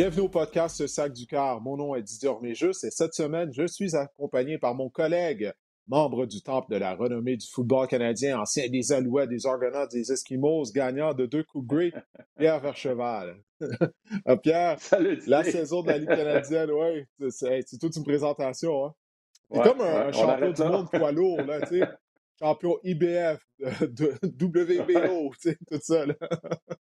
Bienvenue au podcast Sac du Car. Mon nom est Didier Orméjus et cette semaine, je suis accompagné par mon collègue, membre du Temple de la renommée du football canadien, ancien des Alouettes, des Argonauts, des Esquimaux, gagnant de deux coups gris, Pierre Vercheval. Ah, Pierre, la saison de la Ligue canadienne, oui, c'est toute une présentation. Hein? C'est comme un, champion du monde poids lourd, là, tu sais champion IBF, de, WBO, tout ça. Là.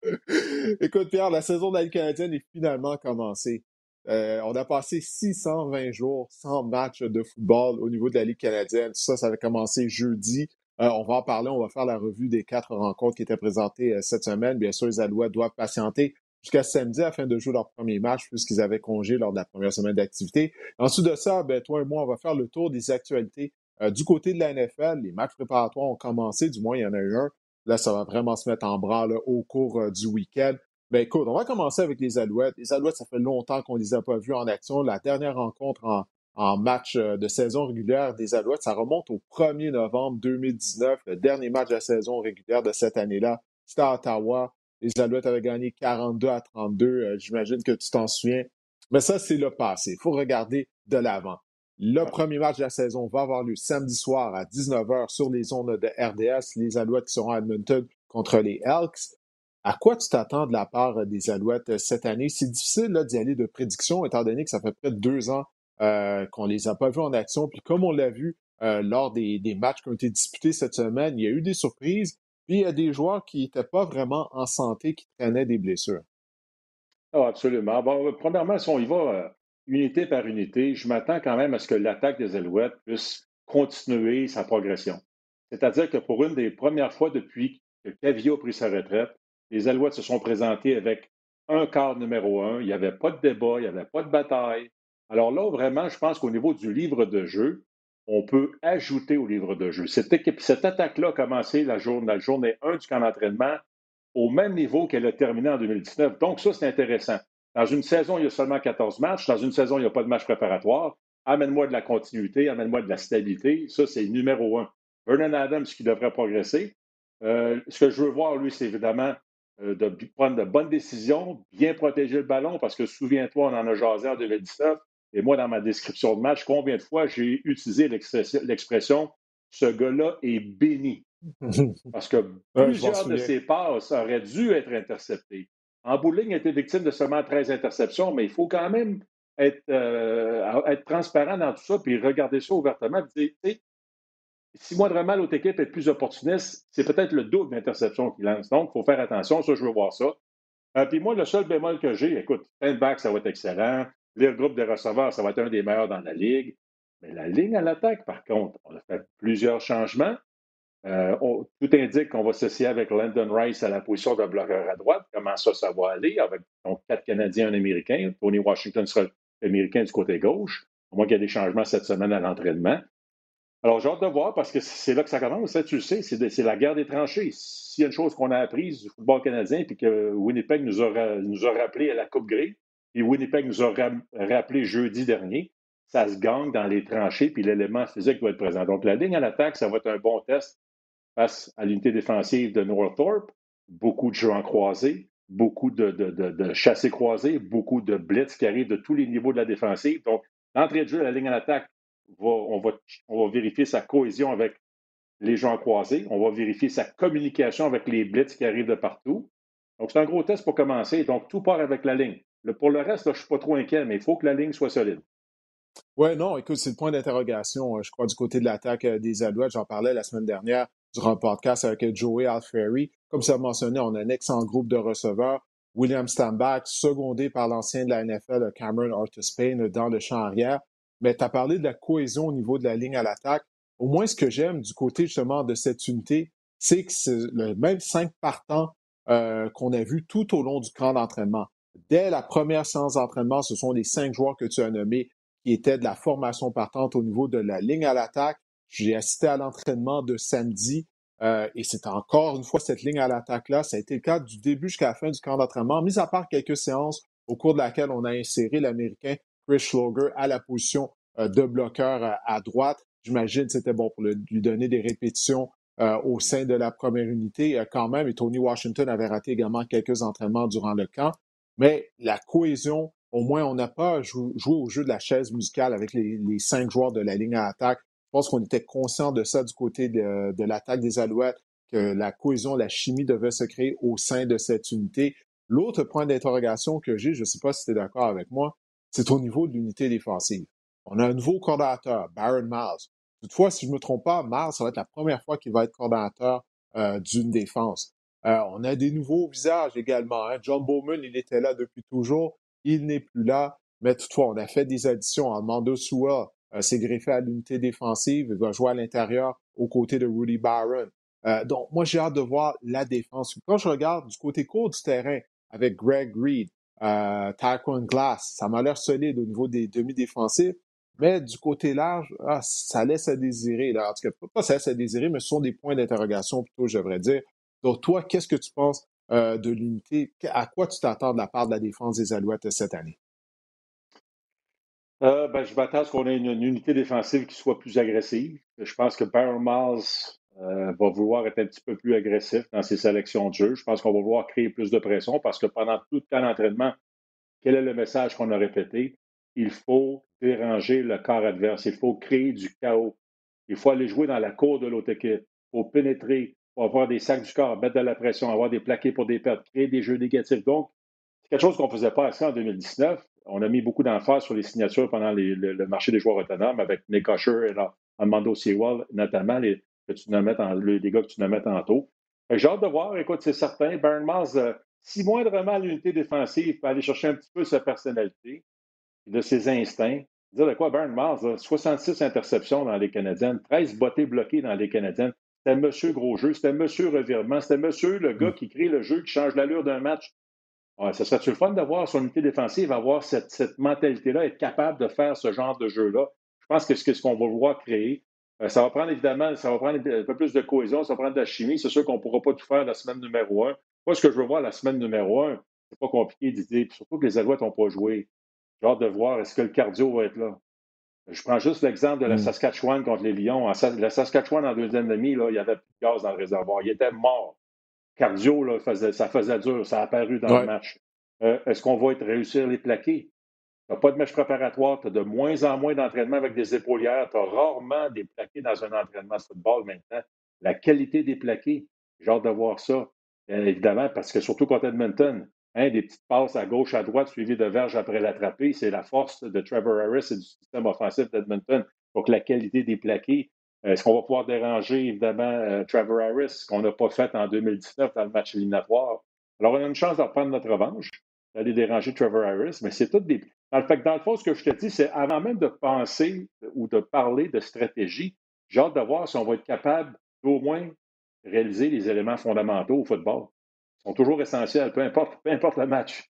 Écoute, Pierre, la saison de la Ligue canadienne est finalement commencée. Euh, on a passé 620 jours sans match de football au niveau de la Ligue canadienne. Ça, ça avait commencé jeudi. Euh, on va en parler, on va faire la revue des quatre rencontres qui étaient présentées euh, cette semaine. Bien sûr, les Alouettes doivent patienter jusqu'à samedi afin de jouer leur premier match puisqu'ils avaient congé lors de la première semaine d'activité. Ensuite de ça, ben, toi et moi, on va faire le tour des actualités euh, du côté de la NFL, les matchs préparatoires ont commencé, du moins il y en a eu un. Là, ça va vraiment se mettre en branle au cours euh, du week-end. Ben écoute, on va commencer avec les Alouettes. Les Alouettes, ça fait longtemps qu'on ne les a pas vus en action. La dernière rencontre en, match euh, de saison régulière des Alouettes, ça remonte au 1er novembre 2019, le dernier match de la saison régulière de cette année-là. C'était à Ottawa. Les Alouettes avaient gagné 42 à 32. J'imagine que tu t'en souviens. Mais ça, c'est le passé. Il faut regarder de l'avant. Le premier match de la saison va avoir lieu samedi soir à 19h sur les ondes de RDS. Les Alouettes qui seront à Edmonton contre les Elks. À quoi tu t'attends de la part des Alouettes cette année? C'est difficile d'y aller de prédiction, étant donné que ça fait près de deux ans euh, qu'on les a pas vus en action. Puis comme on l'a vu euh, lors des, matchs qui ont été disputés cette semaine, il y a eu des surprises. Puis il y a des joueurs qui n'étaient pas vraiment en santé, qui traînaient des blessures. Oh, absolument. Bon, premièrement, si on y va euh, unité par unité, je m'attends quand même à ce que l'attaque des Alouettes puisse continuer sa progression. C'est-à-dire que pour une des premières fois depuis que Cavio a pris sa retraite, les Alouettes se sont présentés avec un quart numéro un. Il n'y avait pas de débat, il n'y avait pas de bataille. Alors là, vraiment, je pense qu'au niveau du livre de jeu, on peut ajouter au livre de jeu. Cette, cette attaque-là a commencé la journée, la journée 1 du camp d'entraînement au même niveau qu'elle a terminé en 2019. Donc, ça, c'est intéressant. Dans une saison, il y a seulement 14 matchs. Dans une saison, il n'y a pas de match préparatoire. Amène-moi de la continuité, amène-moi de la stabilité. Ça, c'est numéro un. Vernon Adams qui devrait progresser. Euh, ce que je veux voir, lui, c'est évidemment euh, de prendre de bonnes décisions, bien protéger le ballon, parce que souviens-toi, on en a jasé en 2019. Et moi, dans ma description de match, combien de fois j'ai utilisé l'expression ce gars-là est béni. Parce que plusieurs de ses passes auraient dû être interceptées. En bout il a été victime de seulement 13 interceptions, mais il faut quand même être, euh, être transparent dans tout ça puis regarder ça ouvertement. Si si moindrement l'autre équipe est plus opportuniste, c'est peut-être le double d'interceptions qu'il lance. Donc, il faut faire attention. Ça, je veux voir ça. Euh, puis moi, le seul bémol que j'ai, écoute, back, ça va être excellent. Le groupe de receveurs, ça va être un des meilleurs dans la ligue. Mais la ligne à l'attaque, par contre, on a fait plusieurs changements. Euh, tout indique qu'on va s'associer avec Landon Rice à la position de bloqueur à droite. Comment ça, ça va aller avec donc, quatre Canadiens, un Américain. Tony Washington sera l'Américain du côté gauche, au moins qu'il y ait des changements cette semaine à l'entraînement. Alors, j'ai hâte de voir parce que c'est là que ça commence. Tu le sais, c'est la guerre des tranchées. S'il y a une chose qu'on a apprise du football canadien, puis que Winnipeg nous a, nous a rappelé à la Coupe Grey, et Winnipeg nous a rappelé jeudi dernier, ça se gagne dans les tranchées, puis l'élément physique doit être présent. Donc, la ligne à l'attaque, ça va être un bon test face à l'unité défensive de Northrop, beaucoup de jeux en beaucoup de, de, chassés croisés, beaucoup de blitz qui arrivent de tous les niveaux de la défensive. Donc, l'entrée de jeu, la ligne en attaque, on, va, on va vérifier sa cohésion avec les gens croisés. On va vérifier sa communication avec les blitz qui arrivent de partout. Donc, c'est un gros test pour commencer. Donc, tout part avec la ligne. pour le reste, je ne suis pas trop inquiet, mais il faut que la ligne soit solide. Oui, non, écoute, c'est le point d'interrogation, je crois, du côté de l'attaque euh, des Alouettes. J'en parlais la semaine dernière durant le podcast avec Joey Alfieri. Comme ça mentionné, on a un excellent groupe de receveurs. William Stambach, secondé par l'ancien de la NFL, Cameron Artis-Payne, dans le champ arrière. Mais tu as parlé de la cohésion au niveau de la ligne à l'attaque. Au moins, ce que j'aime du côté justement de cette unité, c'est que c'est le même cinq partants euh, qu'on a vu tout au long du camp d'entraînement. Dès la première séance d'entraînement, ce sont les cinq joueurs que tu as nommés qui étaient de la formation partante au niveau de la ligne à l'attaque. J'ai assisté à l'entraînement de samedi euh, et c'est encore une fois cette ligne à l'attaque-là. Ça a été le cas du début jusqu'à la fin du camp d'entraînement, mis à part quelques séances au cours de laquelle on a inséré l'Américain Chris Schloger à la position euh, de bloqueur euh, à droite. J'imagine que c'était bon pour lui donner des répétitions au sein de la première unité quand même. Et Tony Washington avait raté également quelques entraînements durant le camp. Mais la cohésion, au moins, on n'a pas joué, au jeu de la chaise musicale avec les, cinq joueurs de la ligne à attaque. Je pense qu'on était conscient de ça du côté de, l'attaque des Alouettes, que la cohésion, la chimie devait se créer au sein de cette unité. L'autre point d'interrogation que j'ai, je ne sais pas si tu es d'accord avec moi, c'est au niveau de l'unité défensive. On a un nouveau coordinateur, Baron Miles. Toutefois, si je ne me trompe pas, Miles, ça va être la première fois qu'il va être coordinateur euh, d'une défense. Euh, on a des nouveaux visages également. Hein. John Bowman, il était là depuis toujours. Il n'est plus là. Mais toutefois, on a fait des additions. Armando Sewell euh, s'est greffé à l'unité défensive. Il va jouer à l'intérieur aux côtés de Rudy Barron. Euh, donc, moi, j'ai hâte de voir la défense. Quand je regarde du côté court du terrain avec Greg Reed, euh, Glass, ça m'a l'air solide au niveau des demi-défensifs. Mais du côté large, ah, ça laisse à désirer. En tout cas, pas ça laisse à désirer, mais ce sont des points d'interrogation plutôt, je devrais dire. Donc, toi, qu'est-ce que tu penses euh, de l'unité? À quoi tu t'attends de la part de la défense des Alouettes cette année? Euh, ben, je m'attends à ce qu'on ait une, unité défensive qui soit plus agressive. Je pense que Baron Miles euh, va vouloir être un petit peu plus agressif dans ses sélections de jeu. Je pense qu'on va vouloir créer plus de pression parce que pendant tout le temps quel est le message qu'on a répété? Il faut déranger le corps adverse. Il faut créer du chaos. Il faut aller jouer dans la cour de l'autre équipe. Il faut pénétrer va avoir des sacs du corps, mettre de la pression, avoir des plaqués pour des pertes, créer des jeux négatifs. Donc, c'est quelque chose qu'on ne faisait pas assez en 2019. On a mis beaucoup d'emphase sur les signatures pendant le, marché des joueurs autonomes avec Nick Usher et Armando Sewell, notamment les, que tu en, les, gars que tu nomais tantôt. J'ai hâte de voir, écoute, c'est certain, Baron Mars, euh, si moindrement l'unité défensive peut aller chercher un petit peu sa personnalité, de ses instincts, dire de quoi Baron Mars, 66 interceptions dans les Canadiennes, 13 bottées bloquées dans les Canadiennes, c'était Monsieur Gros Jeu, c'était Monsieur Revirement, c'était Monsieur le gars mm. qui crée le jeu, qui change l'allure d'un match. Ouais, ça serait-tu le fun d'avoir son unité défensive, avoir cette, cette mentalité-là, être capable de faire ce genre de jeu-là? Je pense que c'est ce qu'on va vouloir créer. Euh, ça va prendre évidemment, ça va prendre un peu plus de cohésion, ça va prendre de la chimie. C'est sûr qu'on ne pourra pas tout faire la semaine numéro un. Moi, ce que je veux voir la semaine numéro un, c'est pas compliqué d'idée. Surtout que les Alouettes n'ont pas joué. J'ai hâte de voir est-ce que le cardio va être là? Je prends juste l'exemple de la mm. Saskatchewan contre les Lions. La Saskatchewan, en deuxième demi, là, il y avait plus de gaz dans le réservoir. Il était mort. Cardio, là, ça faisait dur. Ça a apparu dans le match. Euh, est-ce qu'on va être réussir les plaqués? Tu n'as pas de match préparatoire. Tu as de moins en moins d'entraînement avec des épaulières. Tu as rarement des plaqués dans un entraînement de football maintenant. La qualité des plaqués, j'ai hâte de voir ça. évidemment, parce que surtout contre Edmonton, Hein, des petites passes à gauche, à droite, suivies de verges après l'attraper. C'est la force de Trevor Harris et du système offensif d'Edmonton. Donc, la qualité des plaqués. Est-ce qu'on va pouvoir déranger, évidemment, euh, Trevor Harris, ce qu'on n'a pas fait en 2019 dans le match éliminatoire? Alors, on a une chance de reprendre notre revanche, d'aller déranger Trevor Harris, mais c'est tout des. Dans le, fait dans le fond, ce que je te dis, c'est avant même de penser ou de parler de stratégie, j'ai hâte de voir si on va être capable d'au moins réaliser les éléments fondamentaux au football sont toujours essentiels, peu importe, peu importe le match.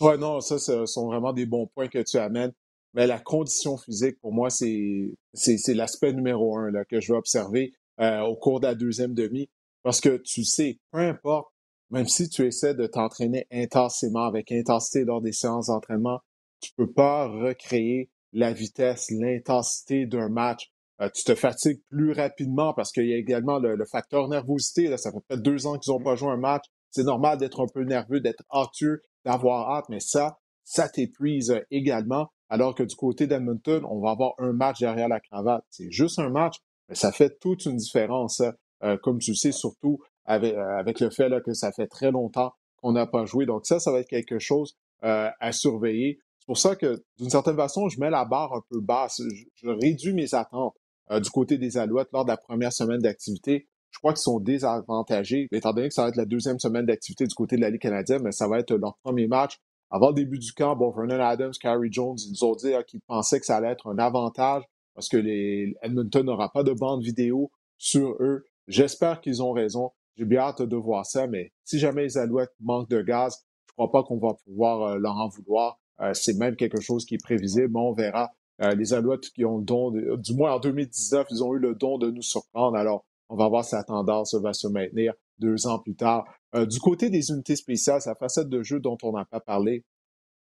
Oui, non, ça, ce sont vraiment des bons points que tu amènes. Mais la condition physique, pour moi, c'est l'aspect numéro un là, que je vais observer euh, au cours de la deuxième demi. Parce que tu sais, peu importe, même si tu essaies de t'entraîner intensément, avec intensité lors des séances d'entraînement, tu peux pas recréer la vitesse, l'intensité d'un match. Euh, tu te fatigues plus rapidement parce qu'il y a également le, facteur nervosité. Là, ça fait peut-être deux ans qu'ils n'ont pas joué un match. C'est normal d'être un peu nerveux, d'être anxieux, d'avoir hâte, mais ça, ça t'épuise également. Alors que du côté d'Edmonton, on va avoir un match derrière la cravate. C'est juste un match, mais ça fait toute une différence, euh, comme tu sais, surtout avec, euh, le fait que ça fait très longtemps qu'on n'a pas joué. Donc ça, ça va être quelque chose euh, à surveiller. C'est pour ça que, d'une certaine façon, je mets la barre un peu basse. Je, réduis mes attentes du côté des Alouettes lors de la première semaine d'activité je crois qu'ils sont désavantagés, étant donné que ça va être la deuxième semaine d'activité du côté de la Ligue canadienne, mais ça va être leur premier match. Avant le début du camp, bon, Vernon Adams, Carrie Jones, ils nous ont dit qu'ils pensaient que ça allait être un avantage parce que les Edmonton n'aura pas de bande vidéo sur eux. J'espère qu'ils ont raison. J'ai bien hâte de voir ça, mais si jamais les Alouettes manquent de gaz, je crois pas qu'on va pouvoir euh, leur en vouloir. Euh, c'est même quelque chose qui est prévisible, mais on verra. Euh, les Alouettes qui ont le don, du moins en 2019, ils ont eu le don de nous surprendre. Alors, on va voir si la tendance va se maintenir deux ans plus tard. du côté des unités spéciales, sa facette de jeu dont on n'a pas parlé,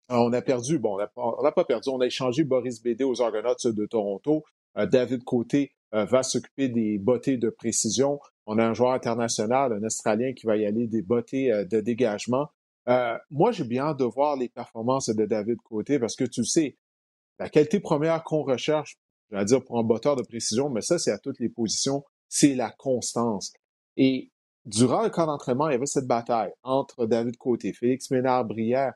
on a perdu, bon, on n'a pas perdu, on a échangé Boris Bédé aux Argonauts de Toronto. David Côté va s'occuper des bottées de précision. On a un joueur international, un Australien qui va y aller des bottées de dégagement. Euh, moi, j'ai bien hâte de voir les performances de David Côté parce que tu sais, la qualité première qu'on recherche, je dire pour un botteur de précision, mais ça, c'est à toutes les positions, c'est la constance. Et durant le camp d'entraînement, il y avait cette bataille entre David Côté, Félix Ménard-Brière,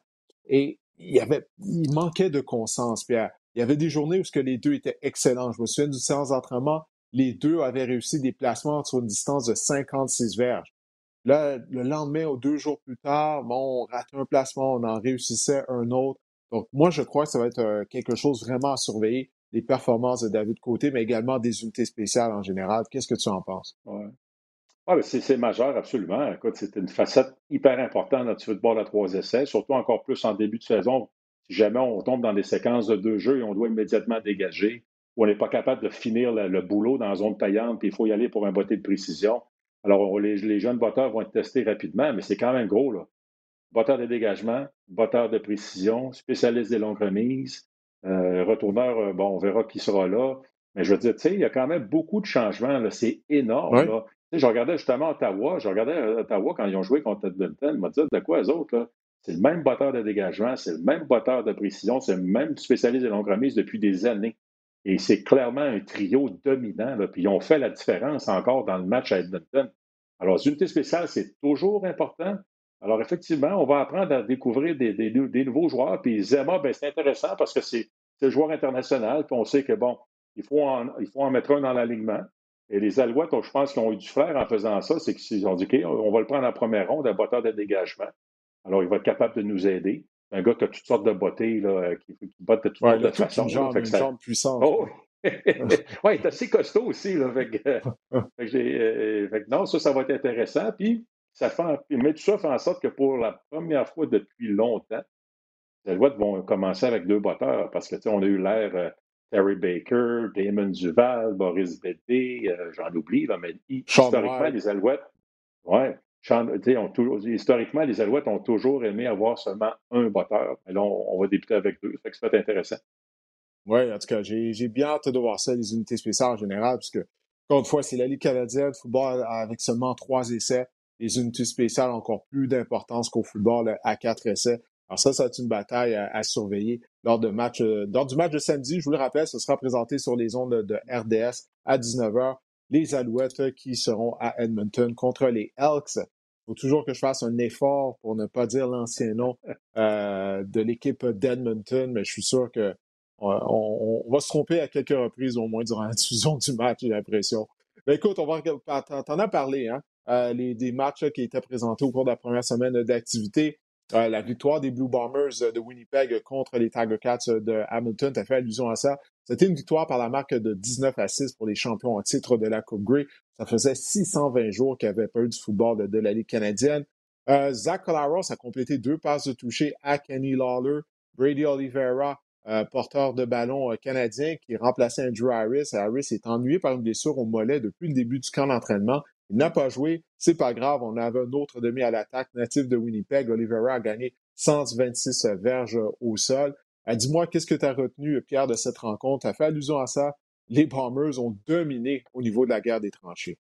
et il avait, il manquait de constance, Pierre. Il y avait des journées où ce que les deux étaient excellents. Je me souviens du séance d'entraînement, les deux avaient réussi des placements sur une distance de 56 verges. Là, le lendemain ou deux jours plus tard, bon, on ratait un placement, on en réussissait un autre. Donc, moi, je crois que ça va être euh, quelque chose vraiment à surveiller, les performances de David Côté, mais également des unités spéciales en général. Qu'est-ce que tu en penses? Ouais. Ah, c'est majeur, absolument. C'est une facette hyper importante dans le football à trois essais, surtout encore plus en début de saison. Si jamais on tombe dans des séquences de deux jeux et on doit immédiatement dégager, ou on n'est pas capable de finir le, boulot dans la zone payante, puis il faut y aller pour un botté de précision, alors, les, jeunes botteurs vont être testés rapidement, mais c'est quand même gros. Là. Botteur de dégagement, botteur de précision, spécialiste des longues remises, euh, retourneur, euh, bon, on verra qui sera là. Mais je veux dire, tu sais, il y a quand même beaucoup de changements. C'est énorme. Là. Je regardais justement Ottawa. Je regardais euh, Ottawa quand ils ont joué contre Edmonton. Je me disais, de quoi les autres? C'est le même botteur de dégagement, c'est le même botteur de précision, c'est le même spécialiste des longues remises depuis des années. Et c'est clairement un trio dominant. Là. Puis ils ont fait la différence encore dans le match à Edmonton. Alors, les unités spéciales, c'est toujours important. Alors, effectivement, on va apprendre à découvrir des, nouveaux joueurs. Puis Zema, ben, c'est intéressant parce que c'est le joueur international. Puis on sait que, bon, il faut faut en mettre un dans l'alignement. Et les Alouettes, je pense qu'ils ont eu du flair en faisant ça. C'est qu'ils ont dit, OK, on va le prendre en première ronde, un botteur de dégagement. Alors, il va être capable de nous aider. Un gars qui a toutes sortes de bottées, là, qui, qui botte de toutes sortes de façons. Une jambe, une jambe puissante. Oh, oui, il est assez costaud aussi. Là, euh, euh, non, ça, ça va être intéressant. Puis, ça fait, mais tout ça fait en sorte que pour la première fois depuis longtemps, les Alouettes vont commencer avec deux batteurs parce que on a eu l'air euh, Terry Baker, Damon Duval, Boris Bédé, j'en oublie, là, mais historiquement, les Alouettes, ouais, historiquement, les Alouettes ont toujours aimé avoir seulement un batteur. Mais là, on, va débuter avec deux. Ça fait que ça va être intéressant. Oui, en tout cas, j'ai bien hâte de voir ça, les unités spéciales en général, puisque, encore une fois, c'est la Ligue canadienne, football avec seulement trois essais. Les unités spéciales ont encore plus d'importance qu'au football à quatre essais. Alors ça, ça va être une bataille à, surveiller lors, de match, euh, lors du match de samedi. Je vous le rappelle, ce sera présenté sur les ondes de, RDS à 19h. Les Alouettes qui seront à Edmonton contre les Elks. Il faut toujours que je fasse un effort pour ne pas dire l'ancien nom euh, de l'équipe d'Edmonton, mais je suis sûr que on, va se tromper à quelques reprises au moins durant la diffusion du match, j'ai l'impression. Mais écoute, on va t'en as parlé, hein? Euh, les, des matchs qui étaient présentés au cours de la première semaine d'activité. Euh, la victoire des Blue Bombers de Winnipeg contre les Tiger Cats de Hamilton, tu as fait allusion à ça. C'était une victoire par la marque de 19 à 6 pour les champions en titre de la Coupe Grey. Ça faisait 620 jours qu'il avait pas eu du football de, la Ligue canadienne. Euh, Zach Collaros a complété deux passes de toucher à Kenny Lawler. Brady Oliveira euh, porteur de ballon euh, canadien qui remplaçait Andrew Harris. Harris est ennuyé par une blessure au mollet depuis le début du camp d'entraînement. Il n'a pas joué. C'est pas grave. On avait un autre demi à l'attaque natif de Winnipeg. Oliveira a gagné 126 verges euh, au sol. Dis-moi, qu'est-ce que tu as retenu, Pierre, de cette rencontre? Tu as fait allusion à ça. Les Bombers ont dominé au niveau de la guerre des tranchées.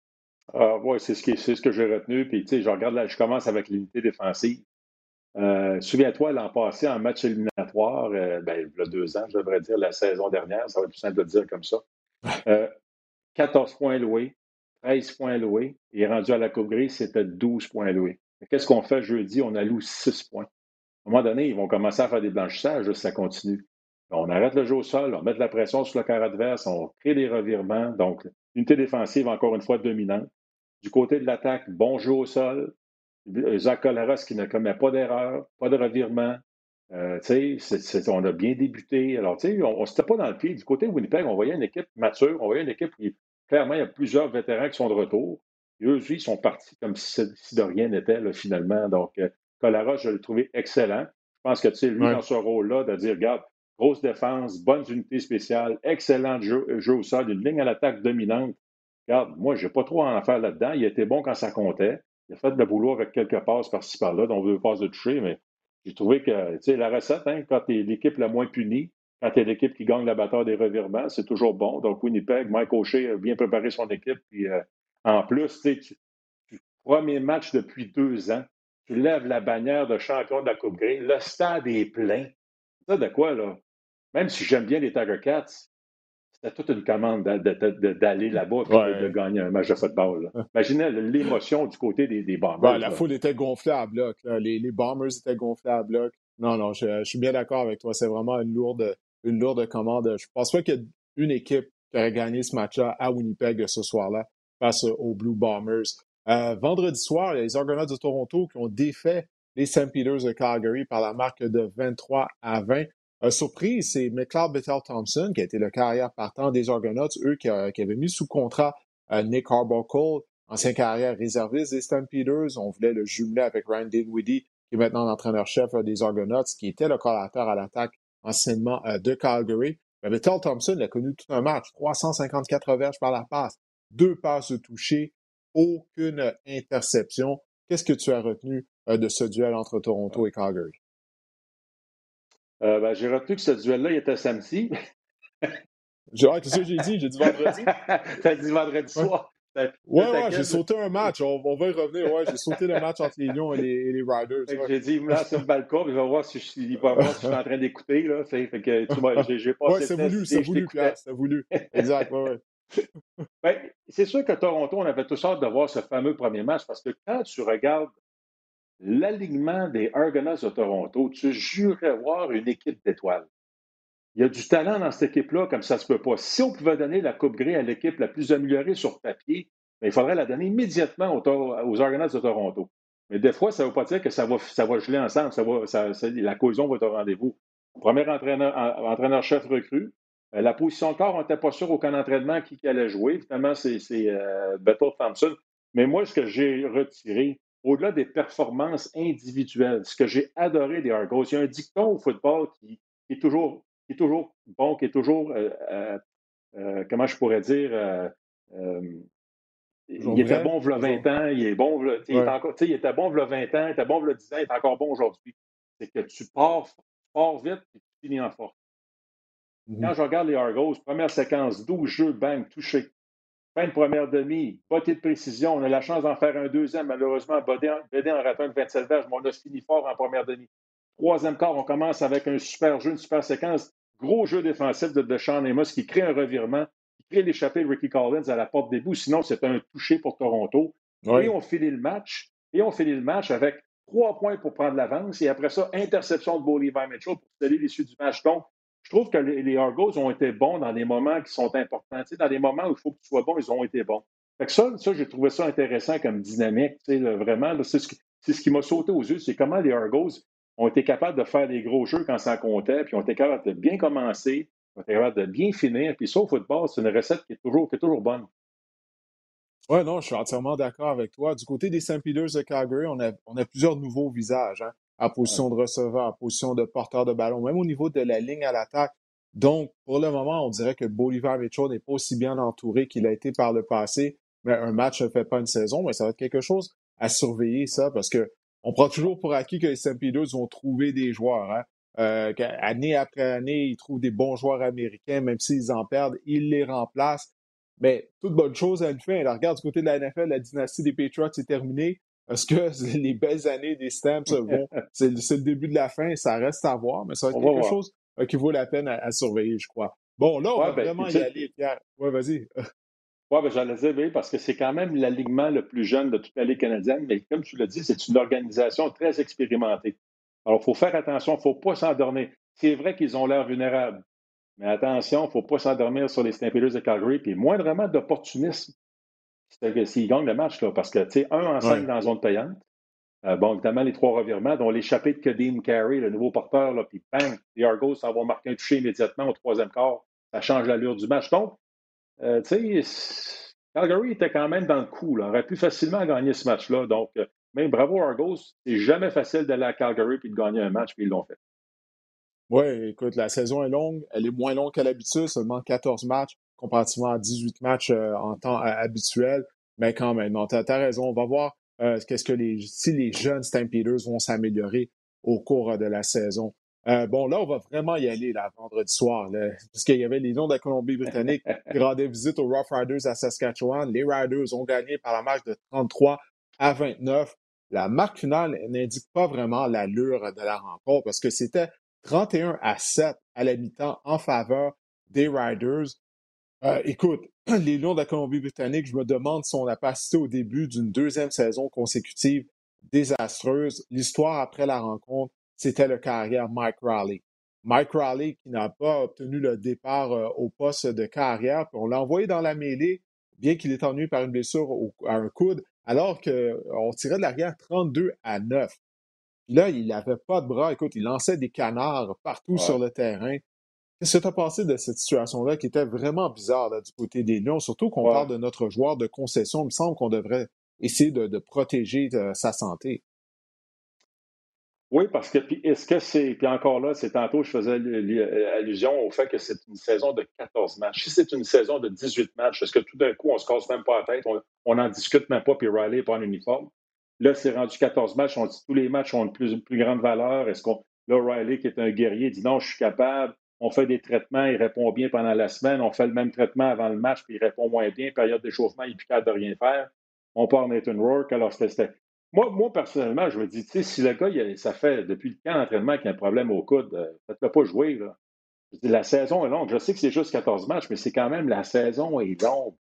Ah, oui, c'est ce, ce que j'ai retenu. Puis, tu sais, je regarde là, je commence avec l'unité défensive. Euh, souviens-toi, l'an passé, en match éliminatoire, euh, ben, il y a deux ans, je devrais dire, la saison dernière, ça va être plus simple de dire comme ça. 14 euh, points loués, 13 points loués, et rendu à la Coupe Grise, c'était 12 points loués. Qu'est-ce qu'on fait jeudi? On alloue 6 points. À un moment donné, ils vont commencer à faire des blanchissages, ça continue. On arrête le jeu au sol, on met de la pression sur le carré adverse, on crée des revirements. Donc, unité défensive, encore une fois, dominante. Du côté de l'attaque, bon jeu au sol. Zach Collaros qui ne commet pas d'erreur, pas de revirement. Euh, on a bien débuté. Alors, on ne s'était pas dans le pied. Du côté de Winnipeg, on voyait une équipe mature, on voyait une équipe qui, clairement, il y a plusieurs vétérans qui sont de retour. Et eux, ils sont partis comme si, de rien n'était, finalement. Donc, euh, Collaros, je l'ai trouvé excellent. Je pense que, tu sais, lui, dans ce rôle-là, de dire, regarde, grosse défense, bonnes unités spéciales, excellent jeu, jeu au sol, une ligne à l'attaque dominante. Regarde, moi, je n'ai pas trop à en faire là-dedans. Il était bon quand ça comptait. Il a fait de la boulot avec quelques passes par-ci par-là, dont on veut passes de toucher, mais j'ai trouvé que, tu sais, la recette, hein, quand tu es l'équipe la moins punie, quand tu es l'équipe qui gagne la bataille des revirements, c'est toujours bon. Donc, Winnipeg, Mike O'Shea a bien préparé son équipe. Puis, euh, en plus, tu sais, premier match depuis deux ans, tu lèves la bannière de champion de la Coupe Grey, le stade est plein. Ça de quoi, là? Même si j'aime bien les Tiger Cats, c'était toute une commande d'aller là-bas et de gagner un match de football. Imaginez l'émotion du côté des, Bombers. la foule était gonflable. Les, les, Bombers étaient gonflables. Non, non, je, suis bien d'accord avec toi. C'est vraiment une lourde, une lourde commande. Je pense pas qu'il une équipe qui aurait gagné ce match-là à Winnipeg ce soir-là face aux Blue Bombers. Euh, vendredi soir, il y a les Argonauts de Toronto qui ont défait les St. Peters de Calgary par la marque de 23 à 20. Euh, surprise, c'est McLeod Bethel Thompson, qui a été le carrière partant des Argonauts, eux qui, euh, avaient mis sous contrat Nick Arbuckle, ancien carrière réserviste des Stampeders. On voulait le jumeler avec Ryan Dinwiddie, qui est maintenant l'entraîneur-chef des Argonauts, qui était le collateur à l'attaque anciennement de Calgary. Mais Bethel Thompson a connu tout un match, 354 verges par la passe, deux passes touchées, aucune interception. Qu'est-ce que tu as retenu de ce duel entre Toronto et Calgary? Euh, ben, j'ai retenu que ce duel-là, il était samedi. Genre, qu'est-ce que j'ai dit? J'ai dit vendredi. T'as dit vendredi soir. Ouais, ouais, j'ai sauté un match. On, va y revenir. Ouais, j'ai sauté le match entre les Lions et les, les Riders. J'ai dit, il me lance sur le balcon, puis il va voir si je, il va voir si je suis en train d'écouter. Là. Fait, que, tu vois, j'ai, pas Ouais, c'est voulu, c'est voulu, Pierre. C'est voulu. Exact, ouais, ouais. Ben, c'est sûr que Toronto, on avait tous hâte de voir ce fameux premier match parce que quand tu regardes l'alignement des Argonauts de Toronto, tu jurerais voir une équipe d'étoiles. Il y a du talent dans cette équipe-là, comme ça ne se peut pas. Si on pouvait donner la Coupe Grey à l'équipe la plus améliorée sur papier, bien, il faudrait la donner immédiatement aux, aux Argonauts de Toronto. Mais des fois, ça ne veut pas dire que ça va, ça va geler ensemble, ça va, la cohésion va être au rendez-vous. Premier entraîneur, entraîneur-chef recru. Euh, la position de corps, on n'était pas sûr au camp d'entraînement qui, allait jouer. Finalement, c'est euh, Thompson. Mais moi, ce que j'ai retiré, au-delà des performances individuelles, ce que j'ai adoré des Argos, il y a un dicton au football qui, est, toujours, qui est toujours bon, qui est toujours, euh, euh, euh, comment je pourrais dire, il était bon il 20 ans, il est bon, il, encore, il était bon il 20 ans, il était bon il 10 ans, il est encore bon aujourd'hui. C'est que tu pars, vite et tu finis en force. Mm-hmm. Quand je regarde les Argos, première séquence, 12 jeux, bang, touché. Fin de première demi, beauté de précision. On a la chance d'en faire un deuxième. Malheureusement, Bédé en, ratant de 27 verges, mais on a fini fort en première demi. Troisième quart, on commence avec un super jeu, une super séquence. Gros jeu défensif de, de Sean Amos qui crée un revirement, qui crée l'échappée de Ricky Collins à la porte des bouts. Sinon, c'est un touché pour Toronto. Et on finit le match. Et on finit le match avec trois points pour prendre l'avance. Et après ça, interception de Bolivar Mitchell pour sceller l'issue du match. Donc, je trouve que les, Argos ont été bons dans des moments qui sont importants. dans des moments où il faut que tu sois bon, ils ont été bons. Fait que ça, ça j'ai trouvé ça intéressant comme dynamique. vraiment, c'est ce qui, m'a sauté aux yeux, c'est comment les Argos ont été capables de faire des gros jeux quand ça comptait, puis ont été capables de bien commencer, ont été capables de bien finir. Puis ça, au football, c'est une recette qui est toujours, toujours bonne. Oui, non, je suis entièrement d'accord avec toi. Du côté des St. Peters de Calgary, on a, plusieurs nouveaux visages. Hein en position de receveur, en position de porteur de ballon, même au niveau de la ligne à l'attaque. Donc, pour le moment, on dirait que Bolivar Mitchell n'est pas aussi bien entouré qu'il a été par le passé. Mais un match ne fait pas une saison, mais ça va être quelque chose à surveiller, ça, parce que on prend toujours pour acquis que les Stampeders vont trouver des joueurs. Hein. Euh, année après année, ils trouvent des bons joueurs américains, même s'ils en perdent, ils les remplacent. Mais toute bonne chose à une fin. Alors, regarde, du côté de la NFL, la dynastie des Patriots est terminée. Est-ce que les belles années des Stamps vont. c'est le début de la fin, ça reste à voir, mais ça va être quelque chose euh, qui vaut la peine à, surveiller, je crois. Bon, là, on va ben, vraiment y aller, Pierre. Ouais, vas-y. Oui, ben, j'allais dire, oui, parce que c'est quand même l'alignement le plus jeune de toute la Ligue canadienne, mais comme tu l'as dit, c'est une organisation très expérimentée. Alors, il faut faire attention, il ne faut pas s'endormir. C'est vrai qu'ils ont l'air vulnérables, mais attention, il ne faut pas s'endormir sur les Stampeders de Calgary, puis moindrement d'opportunisme s'ils gagnent le match, là, parce que, tu sais, un en cinq dans la zone payante. Euh, bon, évidemment, les trois revirements, dont l'échappée de Kadeem Carey, le nouveau porteur, là, puis bang, les Argos ça va marquer un toucher immédiatement au troisième quart. Ça change l'allure du match. Donc, euh, tu sais, Calgary était quand même dans le coup. Là. On aurait pu facilement gagner ce match-là. Donc, euh, même bravo Argos. C'est jamais facile d'aller à Calgary et de gagner un match, puis ils l'ont fait. Oui, écoute, la saison est longue. Elle est moins longue qu'à l'habitude, seulement 14 matchs, comparativement à 18 matchs euh, en temps habituel. Mais quand même, non, tu as, raison. On va voir qu'est-ce que si les jeunes Stampeders vont s'améliorer au cours de la saison. Euh, bon, là, on va vraiment y aller, là, vendredi soir, parce qu'il y avait les Lions de la Colombie-Britannique qui rendaient visite aux Rough Riders à Saskatchewan. Les Riders ont gagné par la marque de 33 à 29. La marque finale n'indique pas vraiment l'allure de la rencontre parce que c'était 31 à 7 à la mi-temps en faveur des Riders. Euh, écoute, les Lions de la Colombie-Britannique, je me demande si on a pas assisté au début d'une deuxième saison consécutive désastreuse. L'histoire après la rencontre c'était le carrière Mike Raleigh. Mike Raleigh qui n'a pas obtenu le départ euh, au poste de carrière, puis on l'a envoyé dans la mêlée, bien qu'il est ennuyé par une blessure à un coude, alors qu'on tirait de l'arrière 32 à 9. Puis là, il n'avait pas de bras. Écoute, il lançait des canards partout sur le terrain. Qu'est-ce que tu as pensé de cette situation-là qui était vraiment bizarre du côté des Lions, surtout qu'on parle de notre joueur de concession. Il me semble qu'on devrait essayer de, protéger euh, sa santé. Oui, parce que est-ce que c'est. Puis encore là, c'est tantôt, je faisais allusion au fait que c'est une saison de 14 matchs. Si c'est une saison de 18 matchs, est-ce que tout d'un coup, on se casse même pas la tête, on n'en discute même pas, puis Riley n'est pas en uniforme? Là, c'est rendu 14 matchs, on dit tous les matchs ont une plus, grande valeur. Est-ce qu'on. Là, Riley, qui est un guerrier, dit non, je suis capable. On fait des traitements, il répond bien pendant la semaine. On fait le même traitement avant le match, puis il répond moins bien. Période d'échauffement, il est capable de rien faire. On part Nathan Rourke. Alors, c'était moi, personnellement, je me dis, si le gars, ça fait depuis le camp d'entraînement qu'il a un problème au coude, euh, faites-le pas jouer. Là. la saison est longue. Je sais que c'est juste 14 matchs, mais c'est quand même la saison est longue.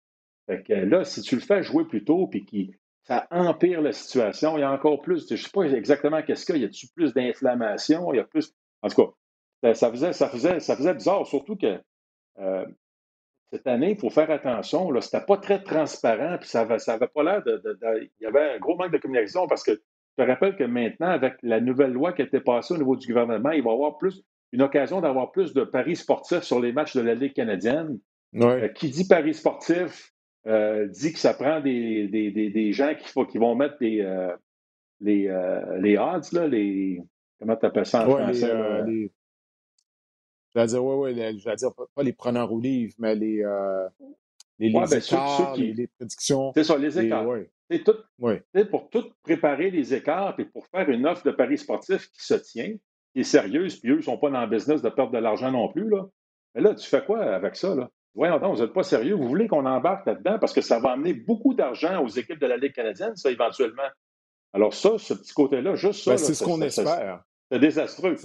Fait que là, si tu le fais jouer plus tôt puis que ça empire la situation, il y a encore plus. Je ne sais pas exactement qu'est-ce qu'il y a. Y a-tu plus d'inflammation? Il y a plus. En tout cas, ça faisait, ça faisait, ça faisait bizarre, surtout que euh, cette année, il faut faire attention. Ce n'était pas très transparent, puis ça n'avait pas l'air de, Il y avait un gros manque de communication parce que je te rappelle que maintenant, avec la nouvelle loi qui a été passée au niveau du gouvernement, il va y avoir plus une occasion d'avoir plus de paris sportifs sur les matchs de la Ligue canadienne. Euh, qui dit paris sportif euh, dit que ça prend des, des, gens qui, faut, qui vont mettre des, euh, les, les odds, là, les. Comment tu appelles ça en français? Vais dire, oui, oui, je vais dire pas, les preneurs au livre, mais les, euh, les, les ben, écarts, les, prédictions. C'est ça, les écarts. C'est tout, Pour tout préparer les écarts et pour faire une offre de paris sportif qui se tient, qui est sérieuse, puis eux ne sont pas dans le business de perdre de l'argent non plus. Là. Mais là, tu fais quoi avec ça? Là? Voyons donc, vous n'êtes pas sérieux. Vous voulez qu'on embarque là-dedans parce que ça va amener beaucoup d'argent aux équipes de la Ligue canadienne, ça, éventuellement. Alors, ça, ce petit côté-là, juste ça. Ben, c'est ce qu'on espère. C'est désastreux.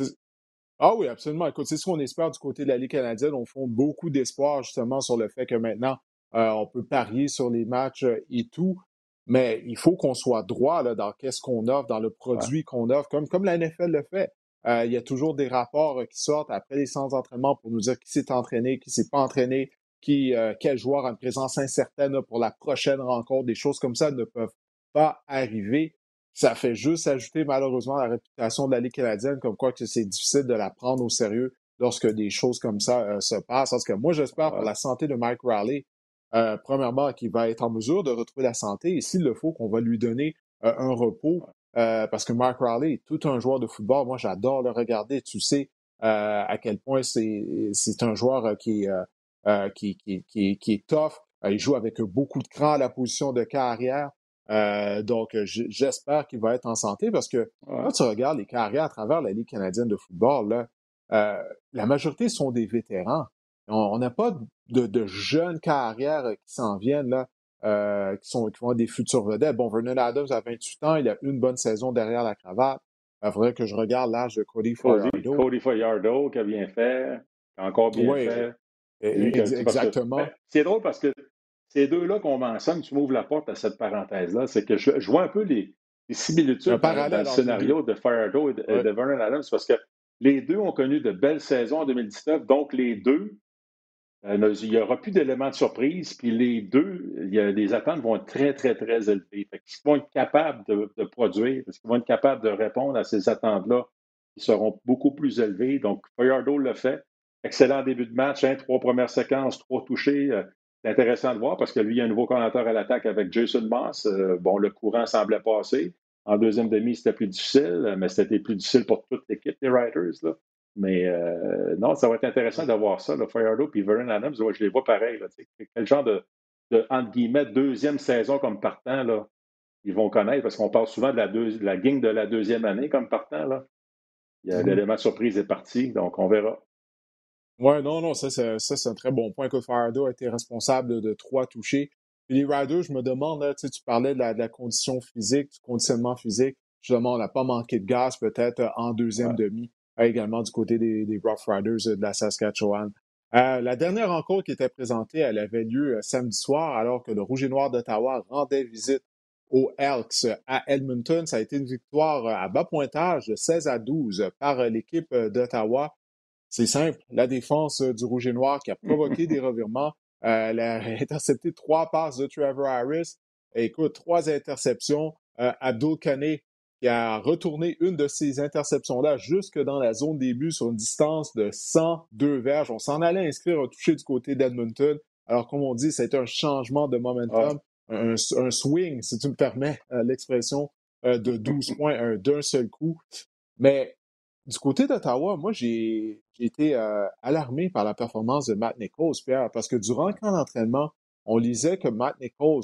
Ah oui, absolument. Écoute, c'est ce qu'on espère du côté de la Ligue canadienne. On fonde beaucoup d'espoir justement sur le fait que maintenant, euh, on peut parier sur les matchs euh, et tout. Mais il faut qu'on soit droit là, dans qu'est-ce qu'on offre, dans le produit qu'on offre, comme, comme la NFL le fait. Euh, il y a toujours des rapports qui sortent après les séances d'entraînement pour nous dire qui s'est entraîné, qui s'est pas entraîné, qui, quel joueur a une présence incertaine pour la prochaine rencontre. Des choses comme ça ne peuvent pas arriver ça fait juste ajouter malheureusement la réputation de la Ligue canadienne, comme quoi que c'est difficile de la prendre au sérieux lorsque des choses comme ça euh, se passent. Parce que moi, j'espère pour la santé de Mike Riley, euh, premièrement, qu'il va être en mesure de retrouver la santé et s'il le faut, qu'on va lui donner euh, un repos. parce que Mike Riley est tout un joueur de football. Moi, j'adore le regarder. Tu sais à quel point c'est, c'est un joueur qui, qui, qui, qui, qui est tough. il joue avec beaucoup de cran à la position de carrière. Euh, donc, j'espère qu'il va être en santé parce que quand tu regardes les carrières à travers la Ligue canadienne de football, là, euh, la majorité sont des vétérans. On n'a pas de, jeunes carrières qui s'en viennent, là, euh, qui, sont, qui vont des futurs vedettes. Bon, Vernon Adams a 28 ans, il a une bonne saison derrière la cravate. Il faudrait que je regarde l'âge de Cody Fayardo. Cody Fayardo qui a bien fait, encore bien fait. exactement. C'est drôle parce que ces deux-là qu'on mentionne, tu m'ouvres la porte à cette parenthèse-là, c'est que je, vois un peu les, similitudes dans, le scénario de Fargo et de, Vernon Adams, parce que les deux ont connu de belles saisons en 2019, donc les deux Euh, il n'y aura plus d'éléments de surprise, puis les deux, il y a, les attentes vont être très, très, très élevées. Fait ils vont être capables de, produire, est-ce qu'ils vont être capables de répondre à ces attentes-là, qui seront beaucoup plus élevées. Donc, Fayardo le fait. Excellent début de match, hein, trois premières séquences, trois touchés. Euh, c'est intéressant de voir parce que lui, il y a un nouveau coordinateur à l'attaque avec Jason Moss. Euh, bon, le courant semblait passer. En deuxième demi, c'était plus difficile, mais c'était plus difficile pour toute l'équipe des Riders. Là. Mais euh, non, ça va être intéressant d'avoir ça. Le Firedo et Vernon Adams, je les vois pareil. quel genre de, entre guillemets, deuxième saison comme partant, là, ils vont connaître, parce qu'on parle souvent de la, de la gang de la deuxième année comme partant. Là. Il y a mm-hmm. l'élément de surprise est parti, donc on verra. Oui, non, non, ça, c'est un très bon point. Que Firedo a été responsable de, trois touchés. les Riders, je me demande, tu parlais de la, condition physique, du conditionnement physique. Justement, on n'a pas manqué de gaz peut-être en deuxième demi également du côté des, des Rough Riders de la Saskatchewan. Euh, la dernière rencontre qui était présentée, elle avait lieu euh, samedi soir alors que le Rouge et Noir d'Ottawa rendait visite aux Elks à Edmonton. Ça a été une victoire euh, à bas pointage de 16 à 12 par l'équipe d'Ottawa. C'est simple, la défense du Rouge et Noir qui a provoqué des revirements. elle a intercepté trois passes de Trevor Harris. écoute, trois interceptions. Abdul Kane qui a retourné une de ces interceptions-là jusque dans la zone début sur une distance de 102 verges. On s'en allait inscrire un toucher du côté d'Edmonton. Alors, comme on dit, c'est un changement de momentum, un, swing, si tu me permets euh, l'expression, euh, de 12 points d'un seul coup. Mais du côté d'Ottawa, moi, j'ai été euh, alarmé par la performance de Matt Nichols, Pierre, parce que durant le camp on lisait que Matt Nichols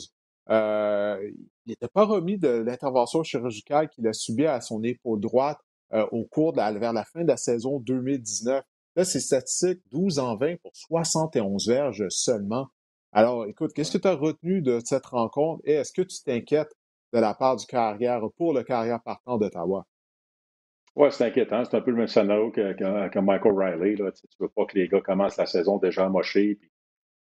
euh, n'était pas remis de l'intervention chirurgicale qu'il a subie à son épaule droite euh, au cours vers la fin de la saison 2019. Là, c'est statistique 12 en 20 pour 71 verges seulement. Alors, écoute, qu'est-ce que tu as retenu de cette rencontre et est-ce que tu t'inquiètes de la part du carrière pour le carrière partant d'Ottawa? Oui, c'est inquiétant. C'est un peu le même scénario que, Michael Riley. Tu ne veux pas que les gars commencent la saison déjà mochés,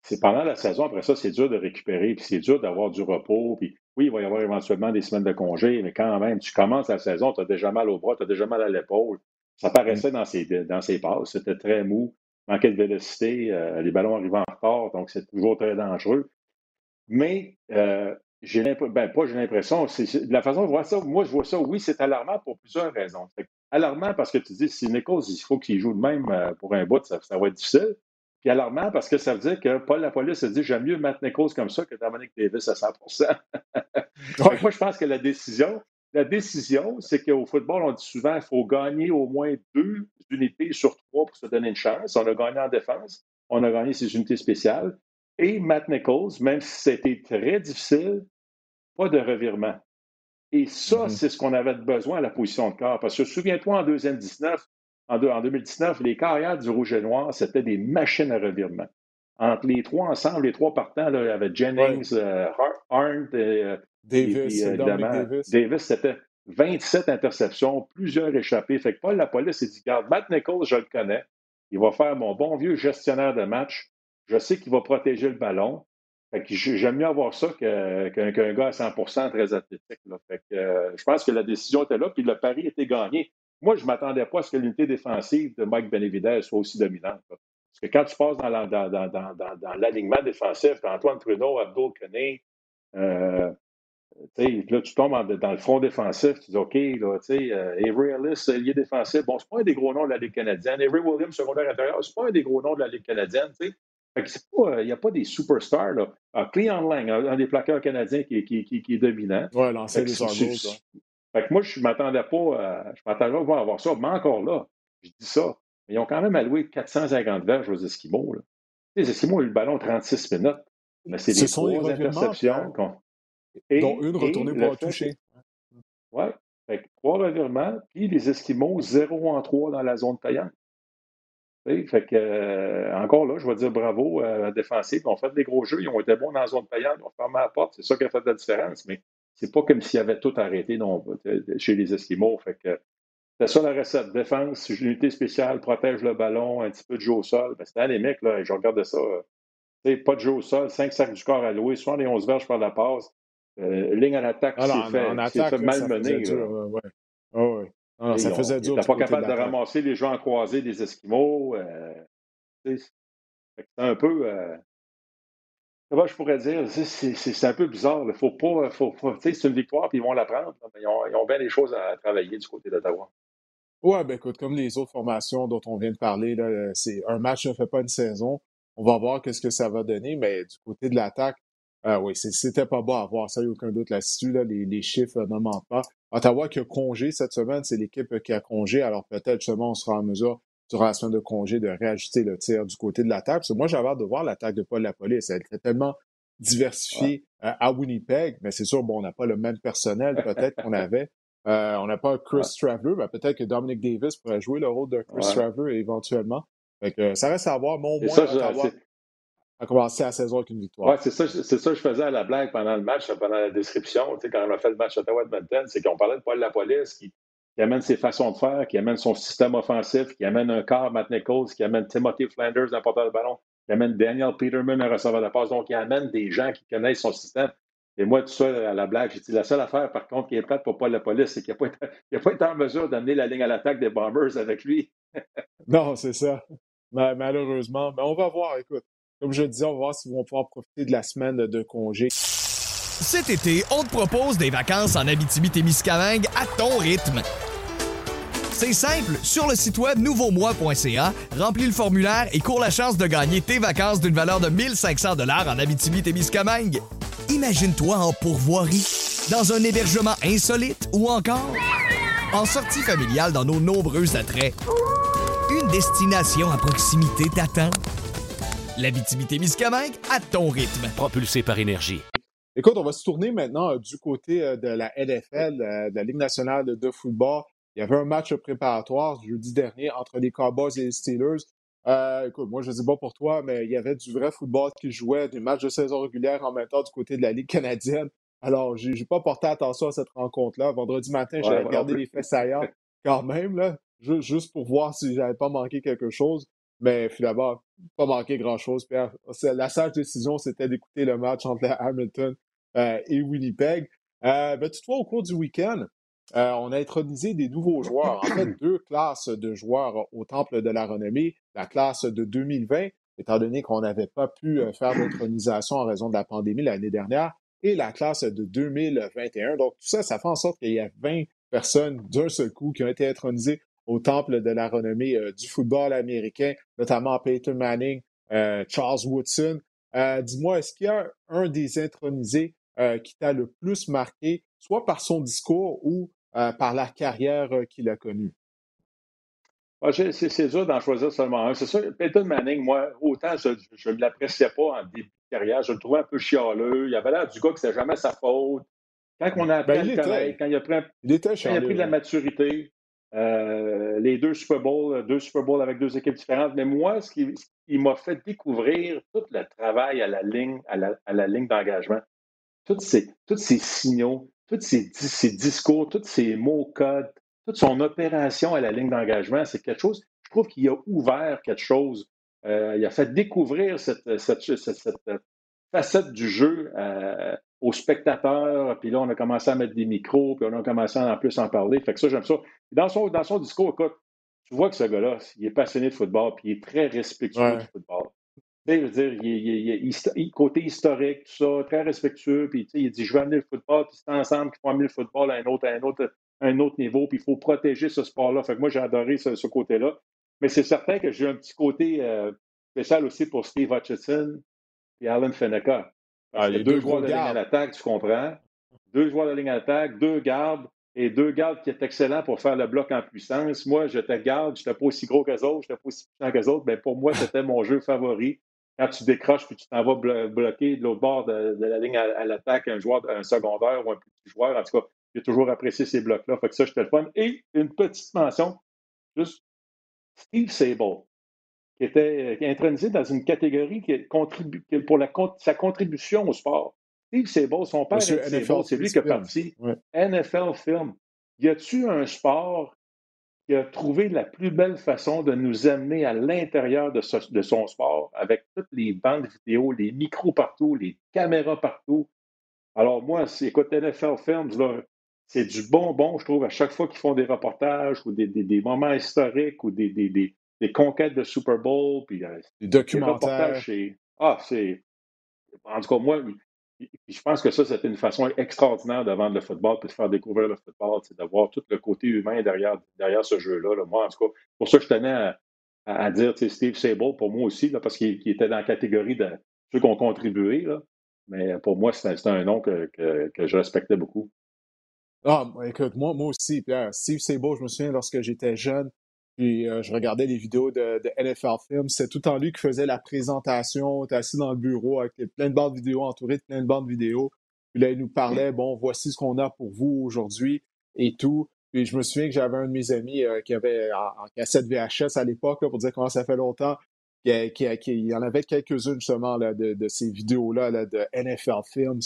c'est pendant la saison, après ça, c'est dur de récupérer, puis c'est dur d'avoir du repos. Puis oui, il va y avoir éventuellement des semaines de congé, mais quand même, tu commences la saison, tu as déjà mal au bras, tu as déjà mal à l'épaule. Ça paraissait dans ses, dans ses passes. C'était très mou, manquait de vélocité, euh, les ballons arrivaient en retard, donc c'est toujours très dangereux. Mais euh, j'ai ben, pas j'ai l'impression, c'est la façon de voir ça, moi je vois ça, oui, c'est alarmant pour plusieurs raisons. Alarmant parce que tu dis, si Nichols, il faut qu'il joue de même euh, pour un bout, ça, ça va être difficile. Puis alarmant parce que ça veut dire que Paul la police se dit j'aime mieux Matt Nichols comme ça que Dominic Davis à 100% Moi, je pense que la décision, la décision, c'est qu'au football, on dit souvent qu'il faut gagner au moins deux unités sur trois pour se donner une chance. On a gagné en défense, on a gagné ses unités spéciales. Et Matt Nichols, même si c'était très difficile, pas de revirement. Et ça, mm-hmm. c'est ce qu'on avait besoin à la position de corps. Parce que souviens-toi, en deuxième 19, en, 2019, les carrières du Rouge et Noir, c'était des machines à revirement. Entre les trois ensemble, les trois partants, là, il y avait Jennings, euh, Arndt euh, Davis, et, Davis. Davis c'était 27 interceptions, plusieurs échappés. Fait que Paul la police s'est dit, regarde, Matt Nichols, je le connais. Il va faire mon bon vieux gestionnaire de match. Je sais qu'il va protéger le ballon. J'aime mieux avoir ça qu'un gars à 100% très athlétique. Fait que, euh, je pense que la décision était là, puis le pari était gagné. Moi, je ne m'attendais pas à ce que l'unité défensive de Mike Benevidez soit aussi dominante. Parce que quand tu passes dans, l'alignement défensif, Antoine Trudeau, Abdul Kane, euh, là, tu tombes dans le front défensif, tu dis OK, là, euh, Avery Ellis, lié défensif, bon, c'est pas un des gros noms de la Ligue canadienne. Avery Williams, secondaire intérieur, c'est pas un des gros noms de la Ligue canadienne. Il n'y a pas des superstars. Là. Ah, Cleon Lang, un, des plaqueurs canadiens qui, est dominant. Oui, l'ancien des Argos. Fait que moi, je ne m'attendais pas, à, je m'attendais pas à avoir ça. Mais encore là, je dis ça. Mais ils ont quand même alloué 450 verges aux Esquimaux. Là. Les Esquimaux ont eu le ballon 36 minutes. Mais c'est des trois interceptions. Et, dont une retournée pour toucher. Oui. Trois revirements, puis les Esquimaux 0 en 3 dans la zone payante. Fait que, euh, encore là, je vais dire bravo à la défensive. Ils ont fait des gros jeux, ils ont été bons dans la zone payante, ils ont fermé la porte. C'est ça qui a fait la différence. Mais c'est pas comme s'il y avait tout arrêté chez les Esquimaux. Fait que c'est ça la recette. Défense, unité spéciale, protège le ballon, un petit peu de jeu au sol. Ben, c'était les mecs, là, je regardais ça. pas de jeu au sol, 5 sacs du corps alloués, 11 verges par la passe. Euh, ligne à l'attaque, ah, c'est fait, fait malmené. Ah, ça faisait dur. pas capable de, ramasser les gens croisés des Esquimaux. Euh, C'est un peu. Euh, comment je pourrais dire? C'est un peu bizarre. Faut pas. Faut, c'est une victoire, puis ils vont la prendre. ils, ont, bien des choses à travailler du côté d'Ottawa. Ouais, ben écoute, comme les autres formations dont on vient de parler, c'est un match ne fait pas une saison. On va voir qu'est-ce que ça va donner, mais du côté de l'attaque, euh, oui, c'était pas beau à voir, ça, il n'y a aucun doute là-dessus. Là, les, les, chiffres ne mentent pas. Ottawa qui a congé cette semaine, c'est l'équipe qui a congé. Alors peut-être justement, on sera en mesure, durant la semaine de congé, de réajuster le tir du côté de l'attaque. Parce que moi, j'avais hâte de voir l'attaque de Paul Lapolice. Elle était tellement diversifiée euh, à Winnipeg, mais c'est sûr, bon, on n'a pas le même personnel peut-être qu'on avait. Euh, on n'a pas Chris Traveler, mais peut-être que Dominic Davis pourrait jouer le rôle de Chris Traveler éventuellement. Fait que, ça reste à voir, au moins, a commencé la saison avec une victoire. Oui, c'est ça, c'est ça que je faisais à la blague pendant le match, pendant la description. Tu sais, quand on a fait le match Ottawa-Edmonton, c'est qu'on parlait de Paul Lapolice qui, qui amène ses façons de faire, qui amène son système offensif, qui amène un quart Matt Nichols, qui amène Timothy Flanders, porteur de ballon, qui amène Daniel Peterman, un receveur de passe. Donc, il amène des gens qui connaissent son système. Et moi, tout ça, à la blague, j'ai dit la seule affaire, par contre, qui est plate pour Paul Lapolice, c'est qu'il n'a pas, pas, été en mesure d'amener la ligne à l'attaque des Bombers avec lui. non, c'est ça. Malheureusement. Mais on va voir, écoute. Comme je le disais, on va voir s'ils vont pouvoir profiter de la semaine de congé. Cet été, on te propose des vacances en Abitibi-Témiscamingue à ton rythme. C'est simple, sur le site web nouveaumois.ca, remplis le formulaire et cours la chance de gagner tes vacances d'une valeur de 1500 dollars en Abitibi-Témiscamingue. Imagine-toi en pourvoirie, dans un hébergement insolite ou encore en sortie familiale dans nos nombreux attraits. Une destination à proximité t'attend la miscamingue à ton rythme. Propulsé par énergie. Écoute, on va se tourner maintenant euh, du côté euh, de la NFL, euh, de la Ligue nationale de football. Il y avait un match préparatoire jeudi dernier entre les Cowboys et les Steelers. écoute, moi, je ne sais pas pour toi, mais il y avait du vrai football qui jouait, des matchs de saison régulière en même temps du côté de la Ligue canadienne. Alors, j'ai n'ai pas porté attention à cette rencontre-là. Vendredi matin, j'ai regardé les faits saillants quand même, là, juste pour voir si j'avais pas manqué quelque chose. Mais finalement, pas manqué grand-chose. La sage décision, c'était d'écouter le match entre Hamilton euh, et Winnipeg. Euh, ben, toutefois, au cours du week-end, euh, on a intronisé des nouveaux joueurs. En fait, deux classes de joueurs au Temple de la Renommée. La classe de 2020, étant donné qu'on n'avait pas pu faire d'intronisation en raison de la pandémie l'année dernière, et la classe de 2021. Donc, tout ça, ça fait en sorte qu'il y a 20 personnes d'un seul coup qui ont été intronisées au temple de la renommée euh, du football américain, notamment Peyton Manning, euh, Charles Woodson. Euh, dis-moi, est-ce qu'il y a un des intronisés qui t'a le plus marqué, soit par son discours ou par la carrière qu'il a connue? Ah, c'est dur d'en choisir seulement un. C'est ça, Peyton Manning, moi, autant je ne l'appréciais pas en début de carrière, je le trouvais un peu chialeux. Il avait l'air du gars que c'était jamais sa faute. Quand on a ben, quand il a pris, il était quand il a pris de la maturité, euh, les deux Super Bowls, deux Super Bowls avec deux équipes différentes. Mais moi, ce qui, m'a fait découvrir tout le travail à la ligne, à la, ligne d'engagement, tous ces, signaux, tous ces, discours, tous ces mots codes, toute son opération à la ligne d'engagement, c'est quelque chose, je trouve qu'il a ouvert quelque chose. Euh, il a fait découvrir cette, cette, cette, facette du jeu euh, aux spectateurs, puis là, on a commencé à mettre des micros, puis on a commencé à en plus en parler. Fait que ça, j'aime ça. Dans son, dans son discours, écoute, tu vois que ce gars-là, il est passionné de football, puis il est très respectueux du football. Tu sais, je veux dire, il, est côté historique, tout ça, très respectueux, puis tu sais, il dit, je veux amener le football, puis c'est ensemble qu'il faut amener le football à un autre, à un autre, un autre niveau, puis il faut protéger ce sport-là. Fait que moi, j'ai adoré ce, côté-là. Mais c'est certain que j'ai un petit côté euh, spécial aussi pour Steve Hutchinson et Alan Fenneca. Ah, il y a deux joueurs de ligne à l'attaque, tu comprends? Deux joueurs de ligne à l'attaque, deux gardes, et deux gardes qui est excellent pour faire le bloc en puissance. Moi, j'étais garde, je n'étais pas aussi gros qu'eux autres, je n'étais pas aussi puissant qu'eux autres, mais pour moi, c'était mon jeu favori. Quand tu décroches puis tu t'en vas bloquer de l'autre bord de, la ligne à, l'attaque un joueur, un secondaire ou un petit joueur, en tout cas, j'ai toujours apprécié ces blocs-là. Fait que ça, j'étais le fun. Et une petite mention, juste Steve Sable qui était intronisé dans une catégorie qui contribue, pour la, sa contribution au sport. Steve Sable, son père c'est lui qui a parti. NFL Film. Y a-tu un sport qui a trouvé la plus belle façon de nous amener à l'intérieur de, de, son sport avec toutes les bandes vidéo, les micros partout, les caméras partout? Alors, moi, écoute, NFL Films, c'est du bonbon, je trouve, à chaque fois qu'ils font des reportages ou des, des, moments historiques ou des, des des conquêtes de Super Bowl, puis des documentaires. Ah, c'est. En tout cas, moi, je pense que ça, c'était une façon extraordinaire de vendre le football puis de faire découvrir le football, c'est d'avoir tout le côté humain derrière, derrière ce jeu-là. Moi, en tout cas, pour ça, je tenais à, dire, Steve Sable, pour moi aussi, là, parce qu'il était dans la catégorie de ceux qui ont contribué. Là. Mais pour moi, c'était un nom que, que, je respectais beaucoup. Ah, écoute, moi, moi aussi, Pierre. Steve Sable, je me souviens lorsque j'étais jeune, puis euh, je regardais les vidéos de, NFL Films. C'est tout en lui qui faisait la présentation. Tu assis dans le bureau avec plein de bandes vidéo, entouré de plein de bandes vidéo. Puis là, il nous parlait, bon, voici ce qu'on a pour vous aujourd'hui et tout. Puis je me souviens que j'avais un de mes amis euh, qui avait en, cassette VHS à l'époque, pour dire comment ça fait longtemps, qui, qui, il y en avait quelques-unes justement là, de, de, ces vidéos-là là, de NFL Films.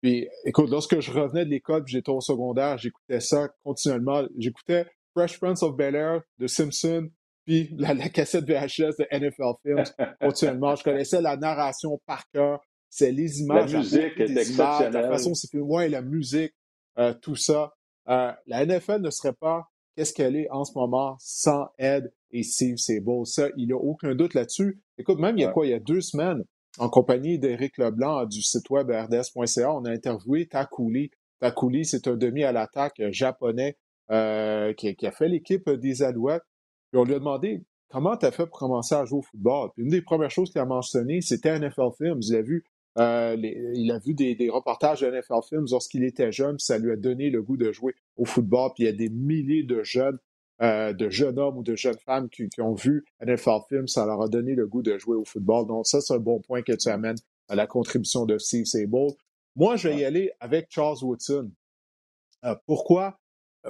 Puis écoute, lorsque je revenais de l'école, j'étais au secondaire, j'écoutais ça continuellement. J'écoutais Fresh Prince of Bel Air de Simpson, puis la, cassette VHS de NFL Films continuellement. Je connaissais la narration par cœur. C'est les images. La musique est exceptionnelle. la façon c'est. Ouais, la musique, euh, tout ça. Euh, la NFL ne serait pas qu'est-ce qu'elle est en ce moment sans Ed et Steve beau. Ça, il n'y a aucun doute là-dessus. Écoute, même il y a quoi, il y a deux semaines, en compagnie d'Éric Leblanc du site web rds.ca, on a interviewé Takouli. Takouli, c'est un demi à l'attaque japonais euh, qui, a fait l'équipe des Alouettes. Puis on lui a demandé comment tu as fait pour commencer à jouer au football? Puis une des premières choses qu'il a mentionné, c'était NFL Films. Il a vu, euh, il a vu des, reportages de NFL Films lorsqu'il était jeune, puis ça lui a donné le goût de jouer au football. Puis il y a des milliers de jeunes, euh, de jeunes hommes ou de jeunes femmes qui, ont vu NFL Films, ça leur a donné le goût de jouer au football. Donc ça, c'est un bon point que tu amènes à la contribution de Steve Sable. Moi, je vais y aller avec Charles Woodson. pourquoi?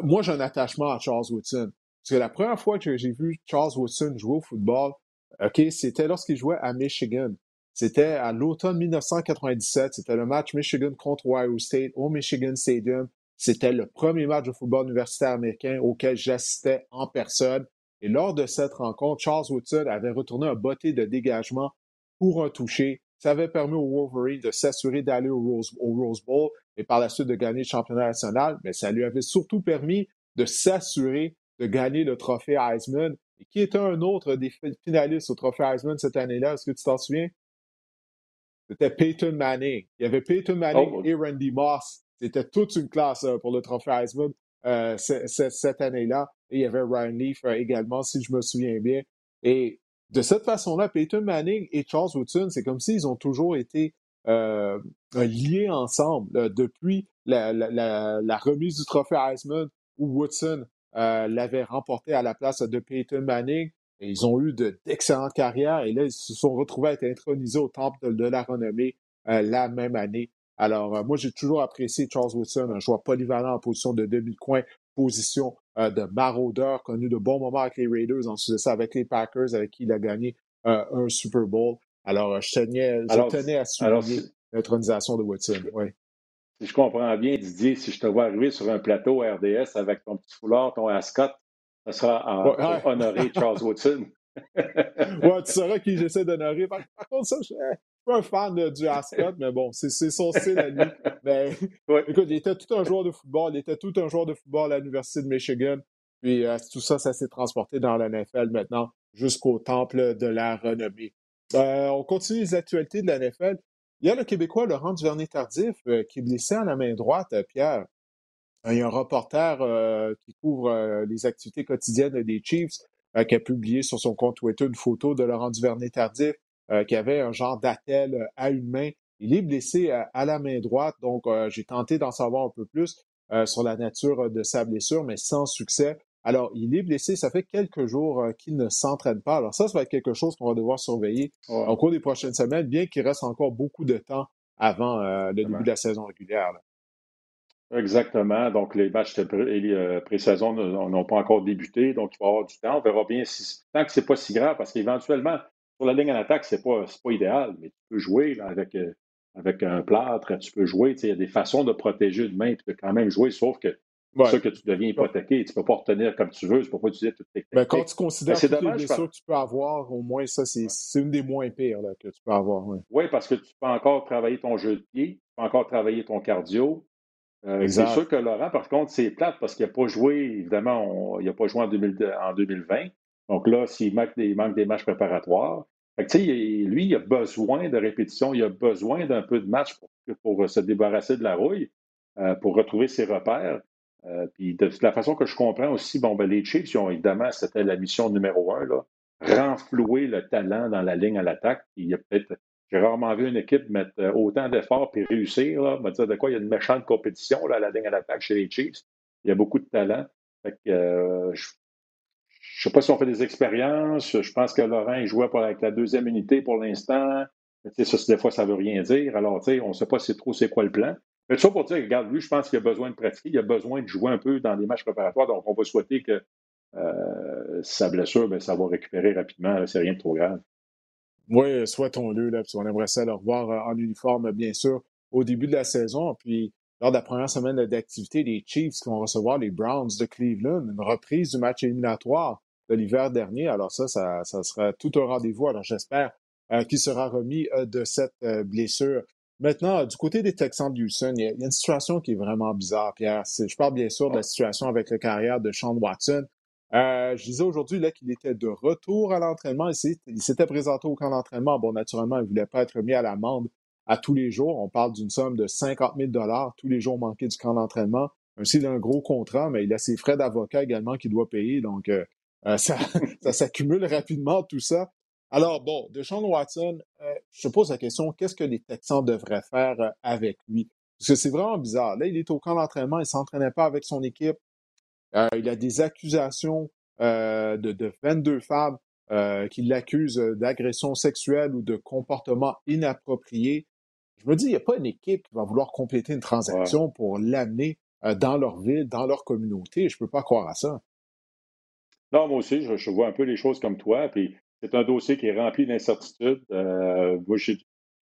Moi, j'ai un attachement à Charles Woodson. Parce que la première fois que j'ai vu Charles Woodson jouer au football, OK, c'était lorsqu'il jouait à Michigan. C'était à l'automne 1997. C'était le match Michigan contre Ohio State au Michigan Stadium. C'était le premier match de football universitaire américain auquel j'assistais en personne. Et lors de cette rencontre, Charles Woodson avait retourné un botté de dégagement pour un toucher. Ça avait permis au Wolverine de s'assurer d'aller au Rose Bowl et par la suite de gagner le championnat national, mais ça lui avait surtout permis de s'assurer de gagner le trophée Heisman. Et qui était un autre des finalistes au trophée Heisman cette année-là? Est-ce que tu t'en souviens? C'était Peyton Manning. Il y avait Peyton Manning oh. et Randy Moss. C'était toute une classe euh, pour le trophée Heisman euh, cette année-là. Et il y avait Ryan Leaf euh, également, si je me souviens bien. Et de cette façon-là, Peyton Manning et Charles Woodson, c'est comme s'ils ont toujours été euh, liés ensemble depuis la, remise du trophée Heisman où Woodson euh, l'avait remporté à la place de Peyton Manning. Et ils ont eu d'excellentes carrières et là, ils se sont retrouvés à être intronisés au temple de, la renommée euh, la même année. Alors, moi, j'ai toujours apprécié Charles Woodson, un joueur polyvalent en position de demi-coin, position de maraudeur, connu de bons moments avec les Raiders, ensuite de ça avec les Packers, avec qui il a gagné un Super Bowl. Alors, je tenais, je tenais à souligner l'intronisation de Woodson. Oui. Si je comprends bien, Didier, si je te vois arriver sur un plateau RDS avec ton petit foulard, ton ascot, ça sera en, honorer Charles Woodson. ouais, tu sauras qui j'essaie d'honorer. Par, contre, ça, je suis un fan du ascot, mais bon, c'est son style à lui. Mais écoute, il était tout un joueur de football. Il était tout un joueur de football à l'Université de Michigan. Puis euh, tout ça, ça s'est transporté dans la NFL maintenant jusqu'au temple de la renommée. Euh, on continue les actualités de la NFL. Il y a le Québécois Laurent Duvernay-Tardif euh, qui est blessé à la main droite, euh, Pierre. Il y a un reporter qui couvre les activités quotidiennes des Chiefs qui a publié sur son compte Twitter une photo de Laurent Duvernay-Tardif qui avait un genre d'attel à une main. Il est blessé à la main droite, donc j'ai tenté d'en savoir un peu plus sur la nature de sa blessure, mais sans succès. Alors, il est blessé. Ça fait quelques jours euh, qu'il ne s'entraîne pas. Alors, ça, ça va être quelque chose qu'on va devoir surveiller au cours des prochaines semaines, bien qu'il reste encore beaucoup de temps avant euh, le début de la saison régulière. Exactement. Donc, les matchs de euh, pré-saison n'ont pas encore débuté. Donc, il va y avoir du temps. On verra bien si, tant que c'est pas si grave, parce qu'éventuellement, sur la ligne en attaque, c'est pas, pas idéal, mais tu peux jouer avec, avec un plâtre, tu peux jouer. Il y a des façons de protéger une main, tu peux quand même jouer, sauf que c'est ça que tu deviens hypothéqué. Tu ne peux pas retenir comme tu veux, tu ne peux pas utiliser toutes tes ben, quand tu considères toutes dommage, les blessures que tu peux avoir, au moins ça, c'est une des moins pires que tu peux avoir. Oui, parce que tu peux encore travailler ton jeu de pied, tu peux encore travailler ton cardio. Euh, c'est sûr que Laurent, par contre, c'est plate parce qu'il n'a pas joué, évidemment, il n'a pas joué en, 2020. Donc là, s'il manque des, manque des matchs préparatoires, lui, il a besoin de répétition, il a besoin d'un peu de match pour, se débarrasser de la rouille, euh, pour retrouver ses repères. Euh, puis de la façon que je comprends aussi, bon, ben, les Chiefs, ont, évidemment, c'était la mission numéro un, là, renflouer le talent dans la ligne à l'attaque. Il y a peut-être, j'ai rarement vu une équipe mettre euh, autant d'efforts et réussir. Là, dire de quoi il y a une méchante compétition là, à la ligne à l'attaque chez les Chiefs. Il y a beaucoup de talent. Fait que, je je ne sais pas si on fait des expériences. Je pense que Laurent il jouait avec la deuxième unité pour l'instant. Ça, des fois, ça ne veut rien dire. Alors, on ne sait pas c'est trop c'est quoi le plan. Mais ça pour dire, regarde, lui, je pense qu'il a besoin de pratiquer, il a besoin de jouer un peu dans des matchs préparatoires. Donc, on va souhaiter que euh, sa blessure, bien, ça va récupérer rapidement. C'est rien de trop grave. Oui, souhaitons-le. On aimerait ça le revoir euh, en uniforme, bien sûr, au début de la saison. Puis, lors de la première semaine d'activité des Chiefs qui vont recevoir les Browns de Cleveland, une reprise du match éliminatoire de l'hiver dernier. Alors ça, ça, sera tout un rendez-vous. Alors j'espère euh, qu'il sera remis de cette blessure. Maintenant, du côté des Texans de Houston, il y, a, une situation qui est vraiment bizarre, Pierre. Je parle bien sûr de la situation avec la carrière de Sean Watson. je disais aujourd'hui qu'il était de retour à l'entraînement. Il s'était présenté au camp d'entraînement. Bon, naturellement, il ne voulait pas être mis à l'amende à tous les jours. On parle d'une somme de 50 000 tous les jours manqués du camp d'entraînement. Même s'il a un gros contrat, mais il a ses frais d'avocat également qu'il doit payer. Donc, euh, ça, ça s'accumule rapidement, tout ça. Alors, bon, Deshaun Watson, euh, je te pose la question, qu'est-ce que les Texans devraient faire euh, avec lui? Parce que c'est vraiment bizarre. Là, il est au camp d'entraînement, il ne s'entraînait pas avec son équipe. il a des accusations de, de, 22 femmes qui l'accusent d'agression sexuelle ou de comportement inapproprié. Je me dis, il n'y a pas une équipe qui va vouloir compléter une transaction pour l'amener dans leur ville, dans leur communauté. Je ne peux pas croire à ça. Non, moi aussi, je, vois un peu les choses comme toi. Puis c'est un dossier qui est rempli d'incertitudes. Euh,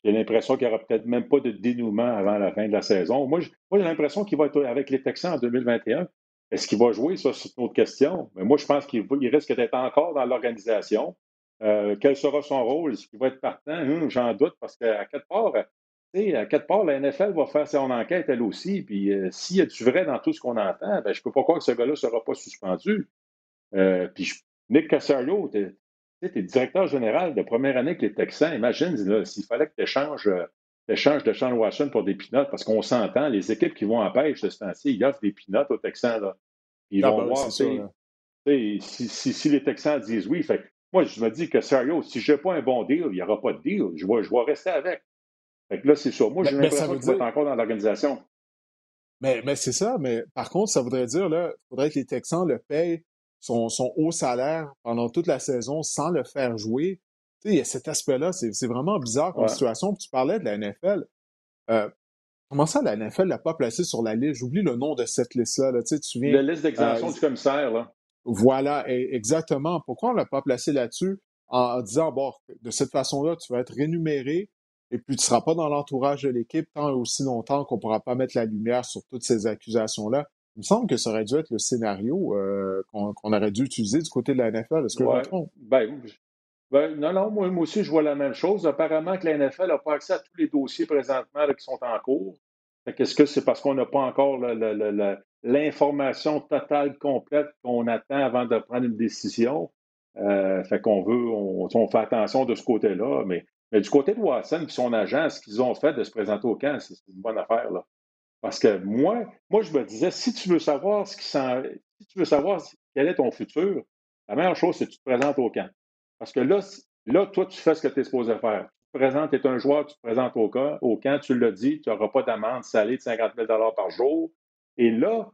j'ai l'impression qu'il n'y aura peut-être même pas de dénouement avant la fin de la saison. Moi, j'ai l'impression qu'il va être avec les Texans en 2021. Est-ce qu'il va jouer? Ça, c'est une autre question. Mais moi, je pense qu'il risque d'être encore dans l'organisation. Euh, quel sera son rôle? Est-ce qu'il va être partant? Hum, j'en doute parce qu'à quatre parts, à quatre parts, la NFL va faire son enquête elle aussi. Puis euh, s'il y a du vrai dans tout ce qu'on entend, ben, je ne peux pas croire que ce gars-là ne sera pas suspendu. Puis Nick Casario, es, directeur général de première année avec les Texans. Imagine s'il fallait que tu échanges, euh, de Sean Watson pour des pinottes, parce qu'on s'entend, les équipes qui vont en pêche de ce temps-ci, ils offrent des pinottes aux Texans. Là. Ils ah, vont ben voir si, si, les Texans disent oui. Fait, moi, je me dis que sérieux, si je n'ai pas un bon deal, il n'y aura pas de deal. Je vais, je vais rester avec. Fait que là, c'est ça. Moi, j'ai l'impression qu'il va être encore dans l'organisation. Mais, mais c'est ça. Mais par contre, ça voudrait dire, là, il faudrait que les Texans le payent son, haut salaire pendant toute la saison sans le faire jouer. Tu sais, il y a cet aspect-là, c'est vraiment bizarre comme situation. tu parlais de la NFL. Euh, comment ça, la NFL l'a pas placé sur la liste? J'oublie le nom de cette liste-là. Tu, sais, tu? La liste d'exemption euh, du commissaire, là. Voilà, exactement. Pourquoi on ne l'a pas placé là-dessus? En, disant, bon, de cette façon-là, tu vas être rémunéré et puis tu ne seras pas dans l'entourage de l'équipe tant et aussi longtemps qu'on ne pourra pas mettre la lumière sur toutes ces accusations-là. Il me semble que ça aurait dû être le scénario euh, qu'on aurait dû utiliser du côté de la NFL. Est-ce que je me? Ben, ben, non, non, moi, aussi, je vois la même chose. Apparemment que la NFL n'a pas accès à tous les dossiers présentement qui sont en cours. Est-ce que c'est parce qu'on n'a pas encore l'information totale, complète qu'on attend avant de prendre une décision? Euh, fait qu'on veut, on, fait attention de ce côté-là. Mais, mais du côté de Watson et son agent, ce qu'ils ont fait de se présenter au camp, c'est une bonne affaire. Là. Parce que moi, moi, je me disais, si tu veux savoir ce qui si tu veux savoir quel est ton futur, la meilleure chose, c'est que tu te présentes au camp. Parce que là, là, toi, tu fais ce que tu es supposé faire. Tu te présentes, tu es un joueur, tu te présentes au, camp, au camp, tu l'as dit, tu n'auras pas d'amende salée de 50 000 par jour. Et là,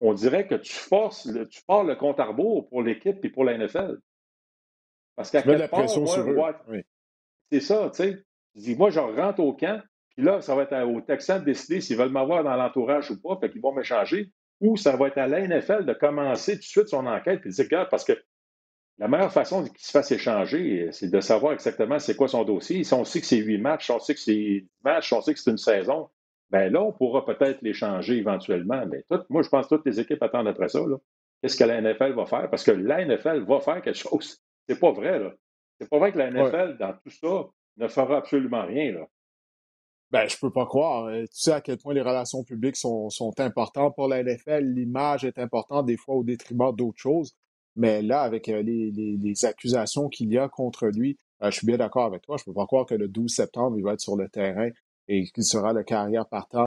on dirait que tu forces, tu pars le compte à rebours pour l'équipe et pour la NFL. Parce qu'à quelque part, moi, c'est ça, tu sais. dis, moi, je rentre au camp, puis là, ça va être aux Texans de décider s'ils veulent m'avoir dans l'entourage ou pas, fait qu'ils vont m'échanger. Ou ça va être à la NFL de commencer tout de suite son enquête et de dire, regarde, parce que la meilleure façon qu'il se fasse échanger, c'est de savoir exactement c'est quoi son dossier. Si on sait que c'est huit matchs, si on sait que c'est dix matchs, si on sait que c'est une saison, ben là, on pourra peut-être l'échanger éventuellement. Mais tout, moi, je pense que toutes les équipes attendent après ça. Qu'est-ce que la NFL va faire? Parce que la NFL va faire quelque chose. C'est pas vrai, là. C'est pas vrai que la NFL, dans tout ça, ne fera absolument rien, là. Ben, je peux pas croire. Euh, tu sais à quel point les relations publiques sont, sont importantes pour la NFL. L'image est importante des fois au détriment d'autres choses. Mais là, avec les, accusations qu'il y a contre lui, je suis bien d'accord avec toi. Je peux pas croire que le 12 septembre, il va être sur le terrain et qu'il sera le carrière partant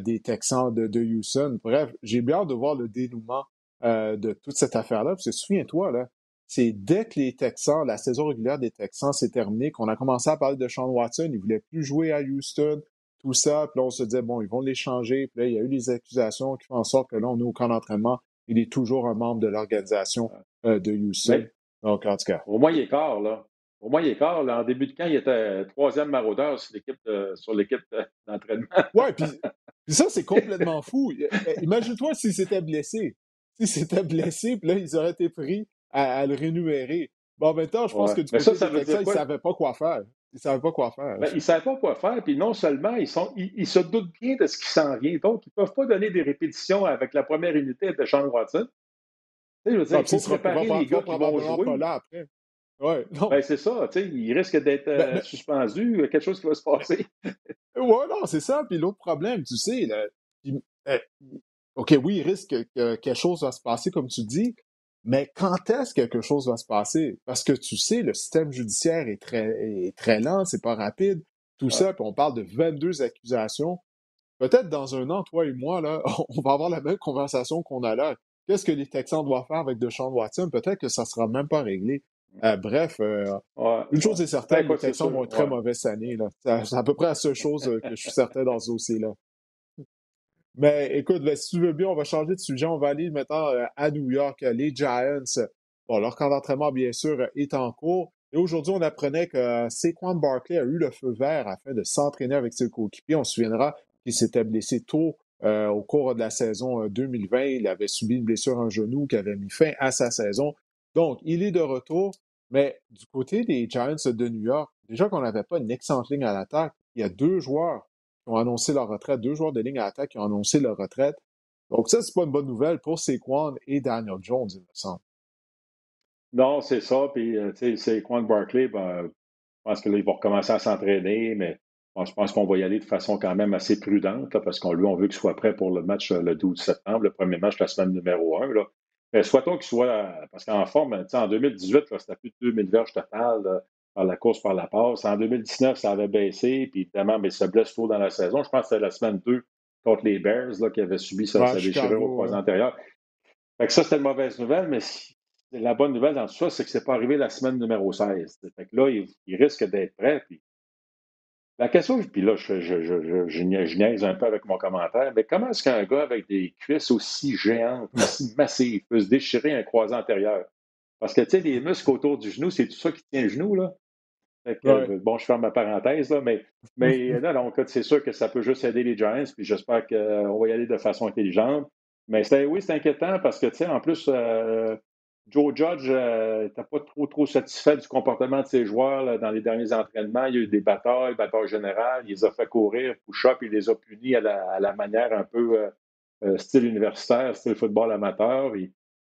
des Texans de, de Houston. Bref, j'ai bien hâte de voir le dénouement de toute cette affaire-là. Parce que souviens-toi, là, c'est dès que les Texans, la saison régulière des Texans s'est terminée, qu'on a commencé à parler de Sean Watson. Il ne voulait plus jouer à Houston, tout ça. Puis là, on se disait, bon, ils vont l'échanger. Puis là, il y a eu des accusations qui font en sorte que là, on est au camp d'entraînement. Il est toujours un membre de l'organisation euh, de Houston. Donc, en tout cas. Au moins, il est quart, là. Au moins, il est quart. Là. En début de camp, il était troisième maraudeur sur l'équipe sur l'équipe d'entraînement. Oui, puis, ça, c'est complètement fou. Imagine-toi s'il s'était blessé. S'il s'était blessé, puis là, ils auraient été pris à, le rémunérer. Bon, en même temps, je pense que du côté ça, ça des Texans, ils ne savaient pas quoi faire. Ils ne savaient pas quoi faire. Ben, ils ne savaient pas quoi faire, puis non seulement, ils, sont, ils, se doutent bien de ce qui s'en vient. Donc, ils ne peuvent pas donner des répétitions avec la première unité de Sean Watson. Tu sais, je veux dire, il faut préparer les gars qui vont jouer. Pas là après. Ouais, non. Ben, c'est ça, tu sais, il risque d'être ben, euh, ben suspendu, quelque chose qui va se passer. ouais, non, c'est ça. Puis l'autre problème, tu sais, là, euh, OK, oui, il risque que quelque chose va se passer, comme tu dis, mais quand est-ce que quelque chose va se passer? Parce que tu sais, le système judiciaire est très, est très lent, c'est pas rapide, tout ça, puis on parle de 22 accusations. Peut-être dans un an, toi et moi, là, on va avoir la même conversation qu'on a là. Qu'est-ce que les Texans doivent faire avec Deshaun Watson? Peut-être que ça sera même pas réglé. Euh, bref, euh, une chose est certaine, les Texans vont une très mauvaise année. C'est à peu près la seule chose euh, que je suis certain dans ce dossier-là. Mais écoute, ben, si tu veux bien, on va changer de sujet. On va aller maintenant euh, à New York. Les Giants, bon, leur camp d'entraînement, bien sûr, est en cours. Et aujourd'hui, on apprenait que euh, Saquon Barkley a eu le feu vert afin de s'entraîner avec ses coéquipiers. On se souviendra qu'il s'était blessé tôt euh, au cours de la saison 2020. Il avait subi une blessure en genou qui avait mis fin à sa saison. Donc, il est de retour. Mais du côté des Giants de New York, déjà qu'on n'avait pas une excellente ligne à l'attaque, il y a deux joueurs qui ont annoncé leur retraite, deux joueurs de ligne à attaque qui ont annoncé leur retraite. Donc ça, c'est pas une bonne nouvelle pour Saquon et Daniel Jones, il me semble. Non, c'est ça. Puis, euh, tu sais, Saquon Barkley, ben, je pense qu'il va recommencer à s'entraîner, mais je pense qu'on va y aller de façon quand même assez prudente, parce qu'on lui, on veut qu'il soit prêt pour le match euh, le 12 septembre, le premier match de la semaine numéro 1. Là. Mais souhaitons qu'il soit, parce qu'en forme, en 2018, c'était plus de 2000 verges totales par la course, par la passe. En 2019, ça avait baissé, puis évidemment, mais ça blesse tôt dans la saison. Je pense que c'était la semaine 2 contre les Bears là, qui avait subi sa, déchirure au croisé antérieur. Fait que ça, c'était une mauvaise nouvelle, mais la bonne nouvelle dans tout ça, c'est que c'est pas arrivé la semaine numéro 16. Fait que là, il, risque d'être prêt. Puis... La question, puis là, je, je, je, je, niaise un peu avec mon commentaire, mais comment est-ce qu'un gars avec des cuisses aussi géantes, aussi massives, peut se déchirer un croisé antérieur? Parce que, tu sais, les muscles autour du genou, c'est tout ça qui tient le genou, là. Euh, bon, je ferme ma parenthèse, là, mais, mais non, donc, c'est sûr que ça peut juste aider les Giants, puis j'espère qu'on va y aller de façon intelligente. Mais oui, c'est inquiétant parce que, tu sais, en plus, euh, Joe Judge n'était euh, pas trop, trop satisfait du comportement de ses joueurs dans les derniers entraînements. Il y a eu des batailles, batailles générales. Il les a fait courir, push-up, il les a punis à la, manière un peu style universitaire, style football amateur.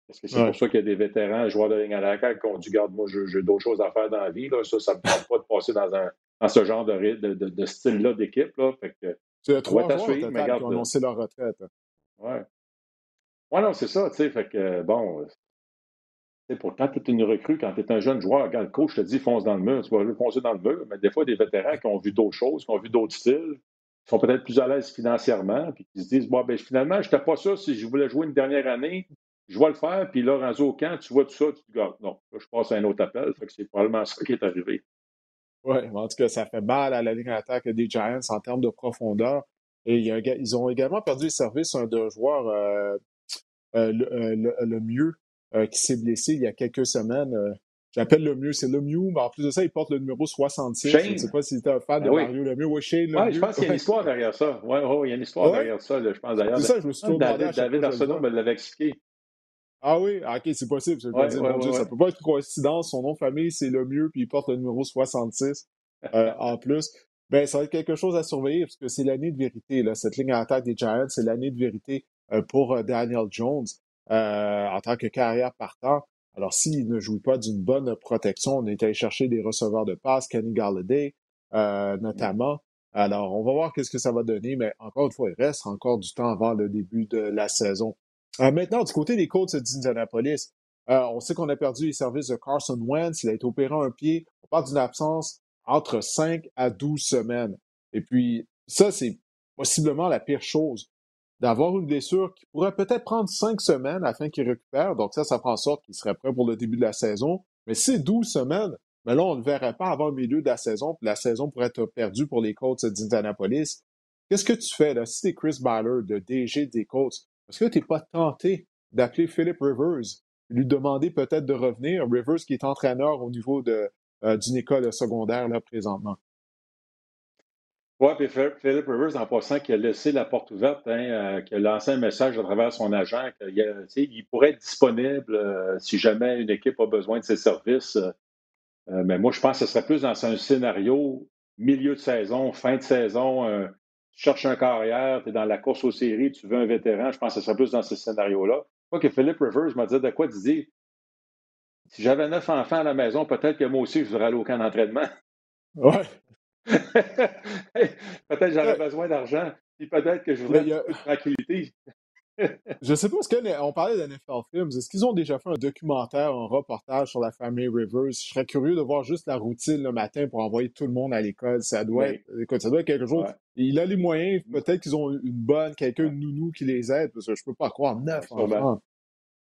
Est-ce que c'est pour ça qu'il y a des vétérans, joueurs de ligne à la qui ont dit Garde, moi, j'ai d'autres choses à faire dans la vie. Là. Ça, ça ne me tente pas de passer dans, un, dans ce genre de, de, de, style-là d'équipe. C'est trois joueurs qui ont annoncé leur retraite. Oui. Ouais, non, c'est ça. Fait que, bon, pour quand tu es une recrue, quand tu es un jeune joueur, regarde, le coach te dit fonce dans le mur, tu vas foncer dans le mur, mais des fois, des vétérans qui ont vu d'autres choses, qui ont vu d'autres styles, qui sont peut-être plus à l'aise financièrement, puis qui se disent bon, ben, finalement, je n'étais pas ça si je voulais jouer une dernière année, je vais le faire, puis là, rendu au camp, tu vois tout ça, tu te dis, non, là, je passe à un autre appel. c'est probablement ça qui est arrivé. Oui, en tout cas, ça fait mal à la ligne d'attaque des Giants en termes de profondeur. Et ils ont également perdu le service un de joueurs euh, euh, euh, le, mieux qui s'est blessé il y a quelques semaines. J'appelle le mieux, c'est le mieux, mais en plus de ça, il porte le numéro 66. Je ne sais pas si tu un fan de ben Mario Lemieux. Oui, Shane Oui, je pense qu'il y a une histoire derrière ça. Oui, il y a une histoire derrière ça, je pense d'ailleurs. C'est ça, je me suis David, David Arsenault me l'avait expliqué. Ah oui, ah, ok, c'est possible. Ouais, dire, ça peut pas être une coïncidence. Son nom de famille, c'est le mieux, puis il porte le numéro 66 euh, en plus. Ben, ça va être quelque chose à surveiller parce que c'est l'année de vérité. Là. Cette ligne à attaque des Giants, c'est l'année de vérité euh, pour euh, Daniel Jones en tant que carrière partant. Alors, s'il ne joue pas d'une bonne protection, on est allé chercher des receveurs de passe, Kenny Galladay notamment. Alors, on va voir qu'est-ce que ça va donner, mais encore une fois, il reste encore du temps avant le début de la saison. Euh, maintenant, du côté des Colts d'Indianapolis, on sait qu'on a perdu les services de Carson Wentz. Il a été opéré un pied. On parle d'une absence entre 5 à 12 semaines. Et puis, ça, c'est possiblement la pire chose. D'avoir une blessure qui pourrait peut-être prendre 5 semaines afin qu'il récupère. Donc, ça, ça prend en sorte qu'il serait prêt pour le début de la saison. Mais c'est 12 semaines, mais là, on ne verrait pas avant le milieu de la saison, puis la saison pourrait être perdue pour les Colts d'Indianapolis. Qu'est-ce que tu fais là? Si tu es Chris Ballard, de DG des Colts, est-ce que tu n'es pas tenté d'appeler Philip Rivers, lui demander peut-être de revenir? Rivers qui est entraîneur au niveau euh, d'une école secondaire là, présentement. Oui, puis Philip Rivers, en passant, qui a laissé la porte ouverte, hein, euh, qui a lancé un message à travers son agent, qu'il pourrait être disponible euh, si jamais une équipe a besoin de ses services. mais moi, je pense que ce serait plus dans un scénario milieu de saison, fin de saison, tu cherches un carrière, tu es dans la course aux séries, tu veux un vétéran, je pense que ce serait plus dans ce scénario-là. Pas que Philip Rivers m'a dit de quoi Didier? Si j'avais neuf enfants à la maison, peut-être que moi aussi, je voudrais aller au camp d'entraînement. Ouais. peut-être que j'aurais besoin d'argent. Puis peut-être que je voudrais a... de tranquillité. Je sais pas, ce qu'on parlait d'NFL Films, est-ce qu'ils ont déjà fait un documentaire, un reportage sur la famille Rivers? Je serais curieux de voir juste la routine le matin pour envoyer tout le monde à l'école. Ça doit être, écoute, ça doit être quelque chose. Il a les moyens, peut-être qu'ils ont une bonne, quelqu'un de nounou qui les aide, parce que je peux pas croire neuf enfants.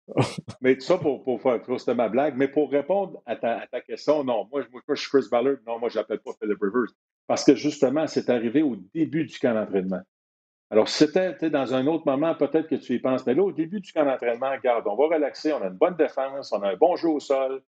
mais tout ça pour, pour faire, c'était ma blague. Mais pour répondre à ta, question, non, moi, moi, je suis Chris Ballard, non, moi, je n'appelle pas Philip Rivers. Parce que justement, c'est arrivé au début du camp d'entraînement. Alors, c'était dans un autre moment, peut-être que tu y penses, mais là, au début du camp d'entraînement, regarde, on va relaxer, on a une bonne défense, on a un bon jeu au sol,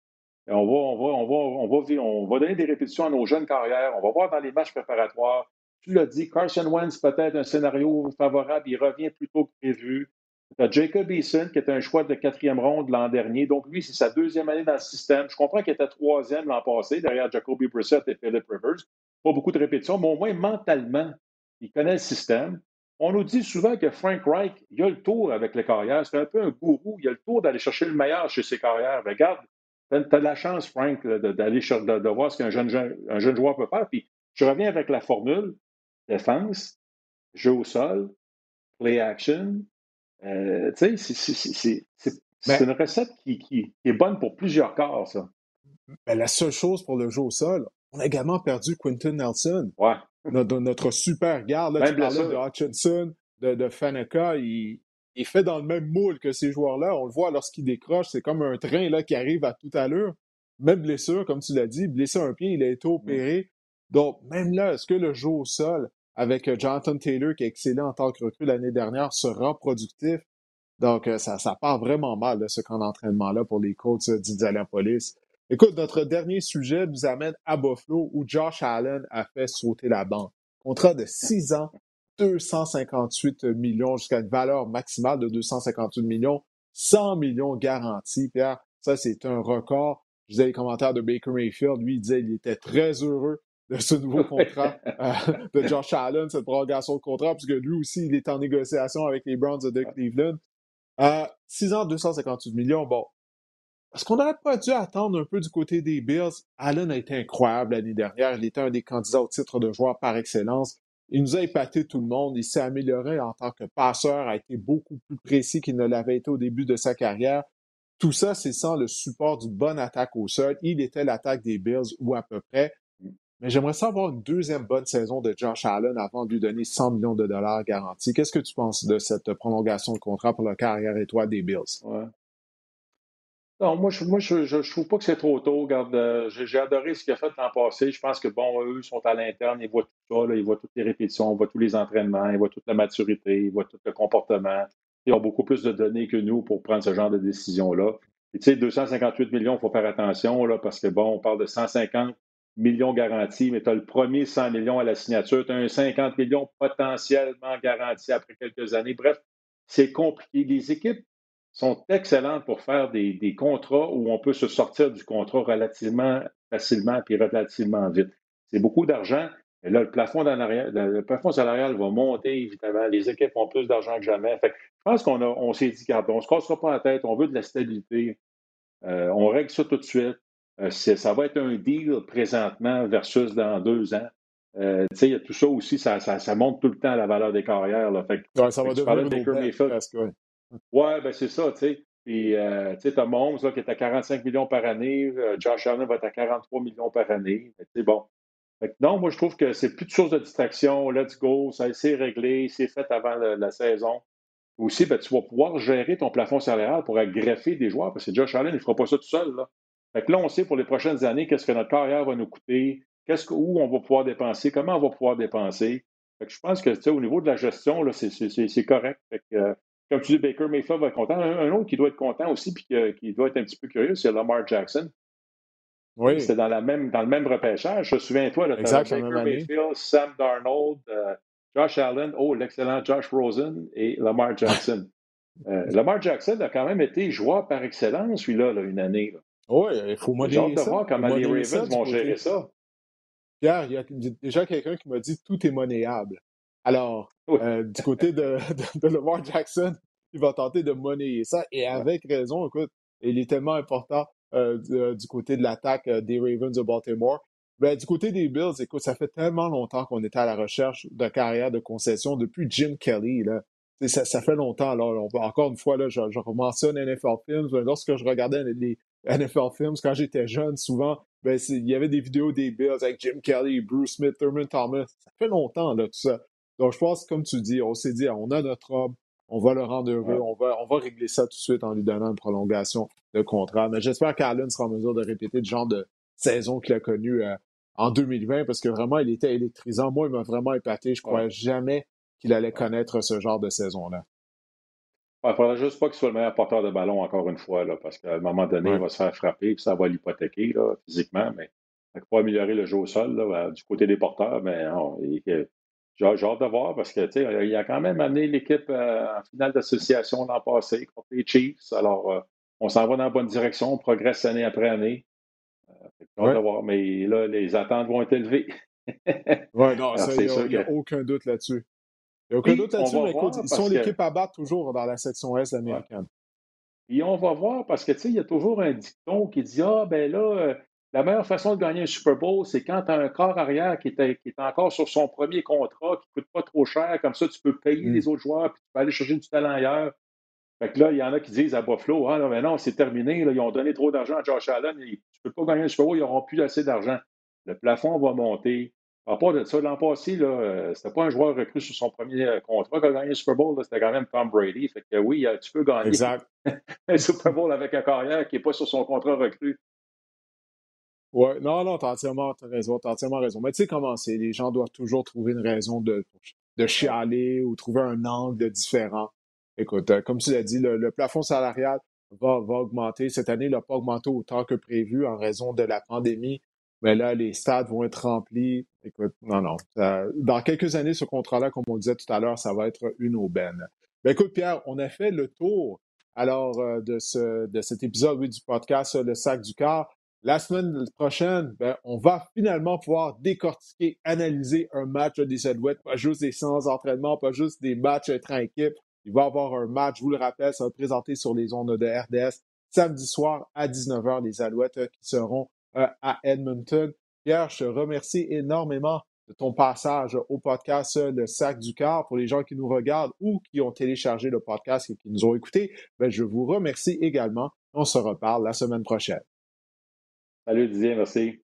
on va, on va, on va, on va, on va donner des répétitions à nos jeunes carrières, on va voir dans les matchs préparatoires. Tu l'as dit, Carson Wentz, peut-être un scénario favorable, il revient plus tôt que prévu. Tu as Jacob Eason, qui était un choix de quatrième ronde l'an dernier. Donc, lui, c'est sa deuxième année dans le système. Je comprends qu'il était troisième l'an passé, derrière Jacoby Brissett et Philip Rivers. Pas beaucoup de répétitions, mais au moins mentalement, il connaît le système. On nous dit souvent que Frank Reich, il a le tour avec les carrières. C'est un peu un gourou. Il a le tour d'aller chercher le meilleur chez ses carrières. Regarde, tu as, de la chance, Frank, d'aller de, de, voir ce qu'un jeune, un jeune joueur peut faire. Puis je reviens avec la formule défense, jeu au sol, play action. Euh, tu sais, c'est une recette qui, qui, est bonne pour plusieurs corps, ça. Mais la seule chose pour le jeu au sol, on a également perdu Quinton Nelson. Ouais notre, super garde. Là, tu de Hutchinson, de, de Faneca, il, il fait dans le même moule que ces joueurs-là. On le voit lorsqu'il décroche, c'est comme un train là, qui arrive à toute allure. Même blessure, comme tu l'as dit, blessé un pied, il a été opéré. Donc, même là, est-ce que le jeu au sol avec euh, Jonathan Taylor, qui est excellent en tant que recrue l'année dernière, sera productif? Donc, euh, ça, ça part vraiment mal, ce camp d'entraînement-là pour les coachs euh, d'Indianapolis. Écoute, notre dernier sujet nous amène à Buffalo où Josh Allen a fait sauter la banque. Contrat de 6 ans, 258 millions jusqu'à une valeur maximale de 258 millions, 100 millions garantis. Pierre, ça c'est un record. Je disais les commentaires de Baker Mayfield, lui il disait qu'il était très heureux de ce nouveau contrat euh, de Josh Allen, cette prolongation de contrat, puisque lui aussi, il est en négociation avec les Browns de Cleveland. Euh, 6 ans, 258 millions. Bon, est-ce qu'on n'aurait pas dû attendre un peu du côté des Bills? Allen a été incroyable l'année dernière. Il était un des candidats au titre de joueur par excellence. Il nous a épaté tout le monde. Il s'est amélioré en tant que passeur, a été beaucoup plus précis qu'il ne l'avait été au début de sa carrière. Tout ça, c'est sans le support d'une bonne attaque au sol. Il était l'attaque des Bills ou à peu près. Mais j'aimerais savoir une deuxième bonne saison de Josh Allen avant de lui donner 100 millions de dollars garantis. Qu'est-ce que tu penses de cette prolongation de contrat pour la carrière étoile des Bills? Non, moi, je, moi, je, trouve pas que c'est trop tôt. Regarde, euh, j'ai adoré ce qu'il a fait l'an passé. Je pense que, bon, eux sont à l'interne, ils voient tout ça, ils voient toutes les répétitions, ils voient tous les entraînements, ils voient toute la maturité, ils voient tout le comportement. Ils ont beaucoup plus de données que nous pour prendre ce genre de décision-là. tu sais, 258 millions, il faut faire attention, là, parce que, bon, on parle de 150 millions garantis, mais tu as le premier 100 millions à la signature, tu as un 50 millions potentiellement garantis après quelques années. Bref, c'est compliqué. Les équipes sont excellentes pour faire des, contrats où on peut se sortir du contrat relativement facilement et relativement vite. C'est beaucoup d'argent. Et là, le plafond, le plafond salarial va monter, évidemment. Les équipes ont plus d'argent que jamais. Fait je pense qu'on on s'est dit, on ne se cassera pas la tête, on veut de la stabilité. Euh, on règle ça tout de suite. Euh, ça va être un deal présentement versus dans deux ans. Euh, il y a tout ça aussi, ça, ça, monte tout le temps la valeur des carrières. Là. Fait ça va devenir Baker Mayfield. Ouais, ben c'est ça, tu sais. Puis, euh, tu sais, as Mahomes qui est à 45 millions par année. Euh, Josh Allen va être à 43 millions par année. C'est bon. non, moi, je trouve que c'est plus de source de distraction. Let's go. Ça c'est réglé. C'est fait avant la, saison. Aussi, ben, tu vas pouvoir gérer ton plafond salarial pour greffer des joueurs parce que Josh Allen, il ne fera pas ça tout seul. Là. Fait là, on sait pour les prochaines années qu'est-ce que notre carrière va nous coûter, qu'est-ce que, où on va pouvoir dépenser, comment on va pouvoir dépenser. je pense que au niveau de la gestion, c'est correct. Euh, comme tu dis, Baker Mayfield va être content. Un, autre qui doit être content aussi, puis qui doit être un petit peu curieux, c'est Lamar Jackson. Oui. C'est dans, la même, dans le même repêchage. Je souviens-toi, là, Baker Mayfield, Sam Darnold, euh, Josh Allen, oh, l'excellent Josh Rosen et Lamar Jackson. Euh, Lamar Jackson a quand même été joueur par excellence, lui-là, une année. Oui, il faut modérer J'ai hâte de voir comment les Ravens vont gérer ça. Pierre, il y a déjà quelqu'un qui m'a dit tout est monnayable. Alors, euh, du côté de, de, Lamar Jackson, il va tenter de monnayer ça. Et avec raison, écoute, il est tellement important euh, euh, du, côté de l'attaque des Ravens de Baltimore. Ben, du côté des Bills, écoute, ça fait tellement longtemps qu'on était à la recherche de carrière de concession depuis Jim Kelly. Là. Ça, ça fait longtemps. Alors, encore une fois, là, je, je mentionne NFL Films. Lorsque je regardais les NFL Films, quand j'étais jeune, souvent, ben, il y avait des vidéos des Bills avec Jim Kelly, Bruce Smith, Thurman Thomas. Ça fait longtemps, là, tout ça. Donc, je pense, comme tu dis, on s'est dit, on a notre homme, on va le rendre heureux, on, va, on va régler ça tout de suite en lui donnant une prolongation de contrat. Mais j'espère qu'Allen sera en mesure de répéter le genre de saison qu'il a connu euh, en 2020 parce que vraiment, il était électrisant. Moi, il m'a vraiment épaté. Je ne croyais jamais qu'il allait connaître ce genre de saison-là. Il ne faudra juste pas qu'il soit le meilleur porteur de ballon encore une fois, là, parce qu'à un moment donné, il va se faire frapper, puis ça va l'hypothéquer physiquement, mais pour améliorer le jeu au sol là, du côté des porteurs, mais j'ai hâte de voir parce que il a quand même amené l'équipe euh, en finale d'association l'an passé contre les Chiefs. Alors, euh, on s'en va dans la bonne direction, on progresse année après année. Euh, hâte de voir, mais là, les attentes vont être élevées. oui, non, il n'y a, aucun doute là-dessus. Il n'y a aucun doute là-dessus, mais écoute, ils sont l'équipe à battre toujours dans la section S américaine. Et on va voir parce que, tu sais, il y a toujours un dicton qui dit Ah, ben là, la meilleure façon de gagner un Super Bowl, c'est quand tu as un corps arrière qui est, qui est, encore sur son premier contrat, qui ne coûte pas trop cher, comme ça, tu peux payer mm. les autres joueurs, puis tu peux aller chercher du talent ailleurs. Fait que là, il y en a qui disent à Buffalo, ah non, mais non, c'est terminé, ils ont donné trop d'argent à Josh Allen, tu ne peux pas gagner un Super Bowl, ils n'auront plus assez d'argent. Le plafond va monter. À part de ça, l'an passé, ce euh, c'était pas un joueur recru sur son premier euh, contrat qui a gagné le Super Bowl, c'était quand même Tom Brady. Fait que oui, tu peux gagner un Super Bowl avec un carrière qui n'est pas sur son contrat recru. Oui, non, non, t'as entièrement raison, t'as entièrement raison. Mais tu sais comment c'est, les gens doivent toujours trouver une raison de, de chialer ou trouver un angle différent. Écoute, euh, comme tu l'as dit, le, plafond salarial va, va augmenter. Cette année, il n'a pas augmenté autant que prévu en raison de la pandémie. Mais là, les stades vont être remplis. Écoute, non, non. dans quelques années, ce contrat-là, comme on disait tout à l'heure, ça va être une aubaine. Ben, écoute, Pierre, on a fait le tour alors euh, de, ce, de cet épisode oui, du podcast Le Sac du Car. La semaine prochaine, ben, on va finalement pouvoir décortiquer, analyser un match des Alouettes, pas juste des séances d'entraînement, pas juste des matchs entre équipe. Il va y avoir un match, je vous le rappelle, ça va être présenté sur les ondes de RDS samedi soir à 19h, les Alouettes euh, qui seront euh, à Edmonton. Pierre, je te remercie énormément de ton passage au podcast euh, Le Sac du Car. Pour les gens qui nous regardent ou qui ont téléchargé le podcast et qui nous ont écoutés, ben, je vous remercie également. On se reparle la semaine prochaine. Salut Didier, merci.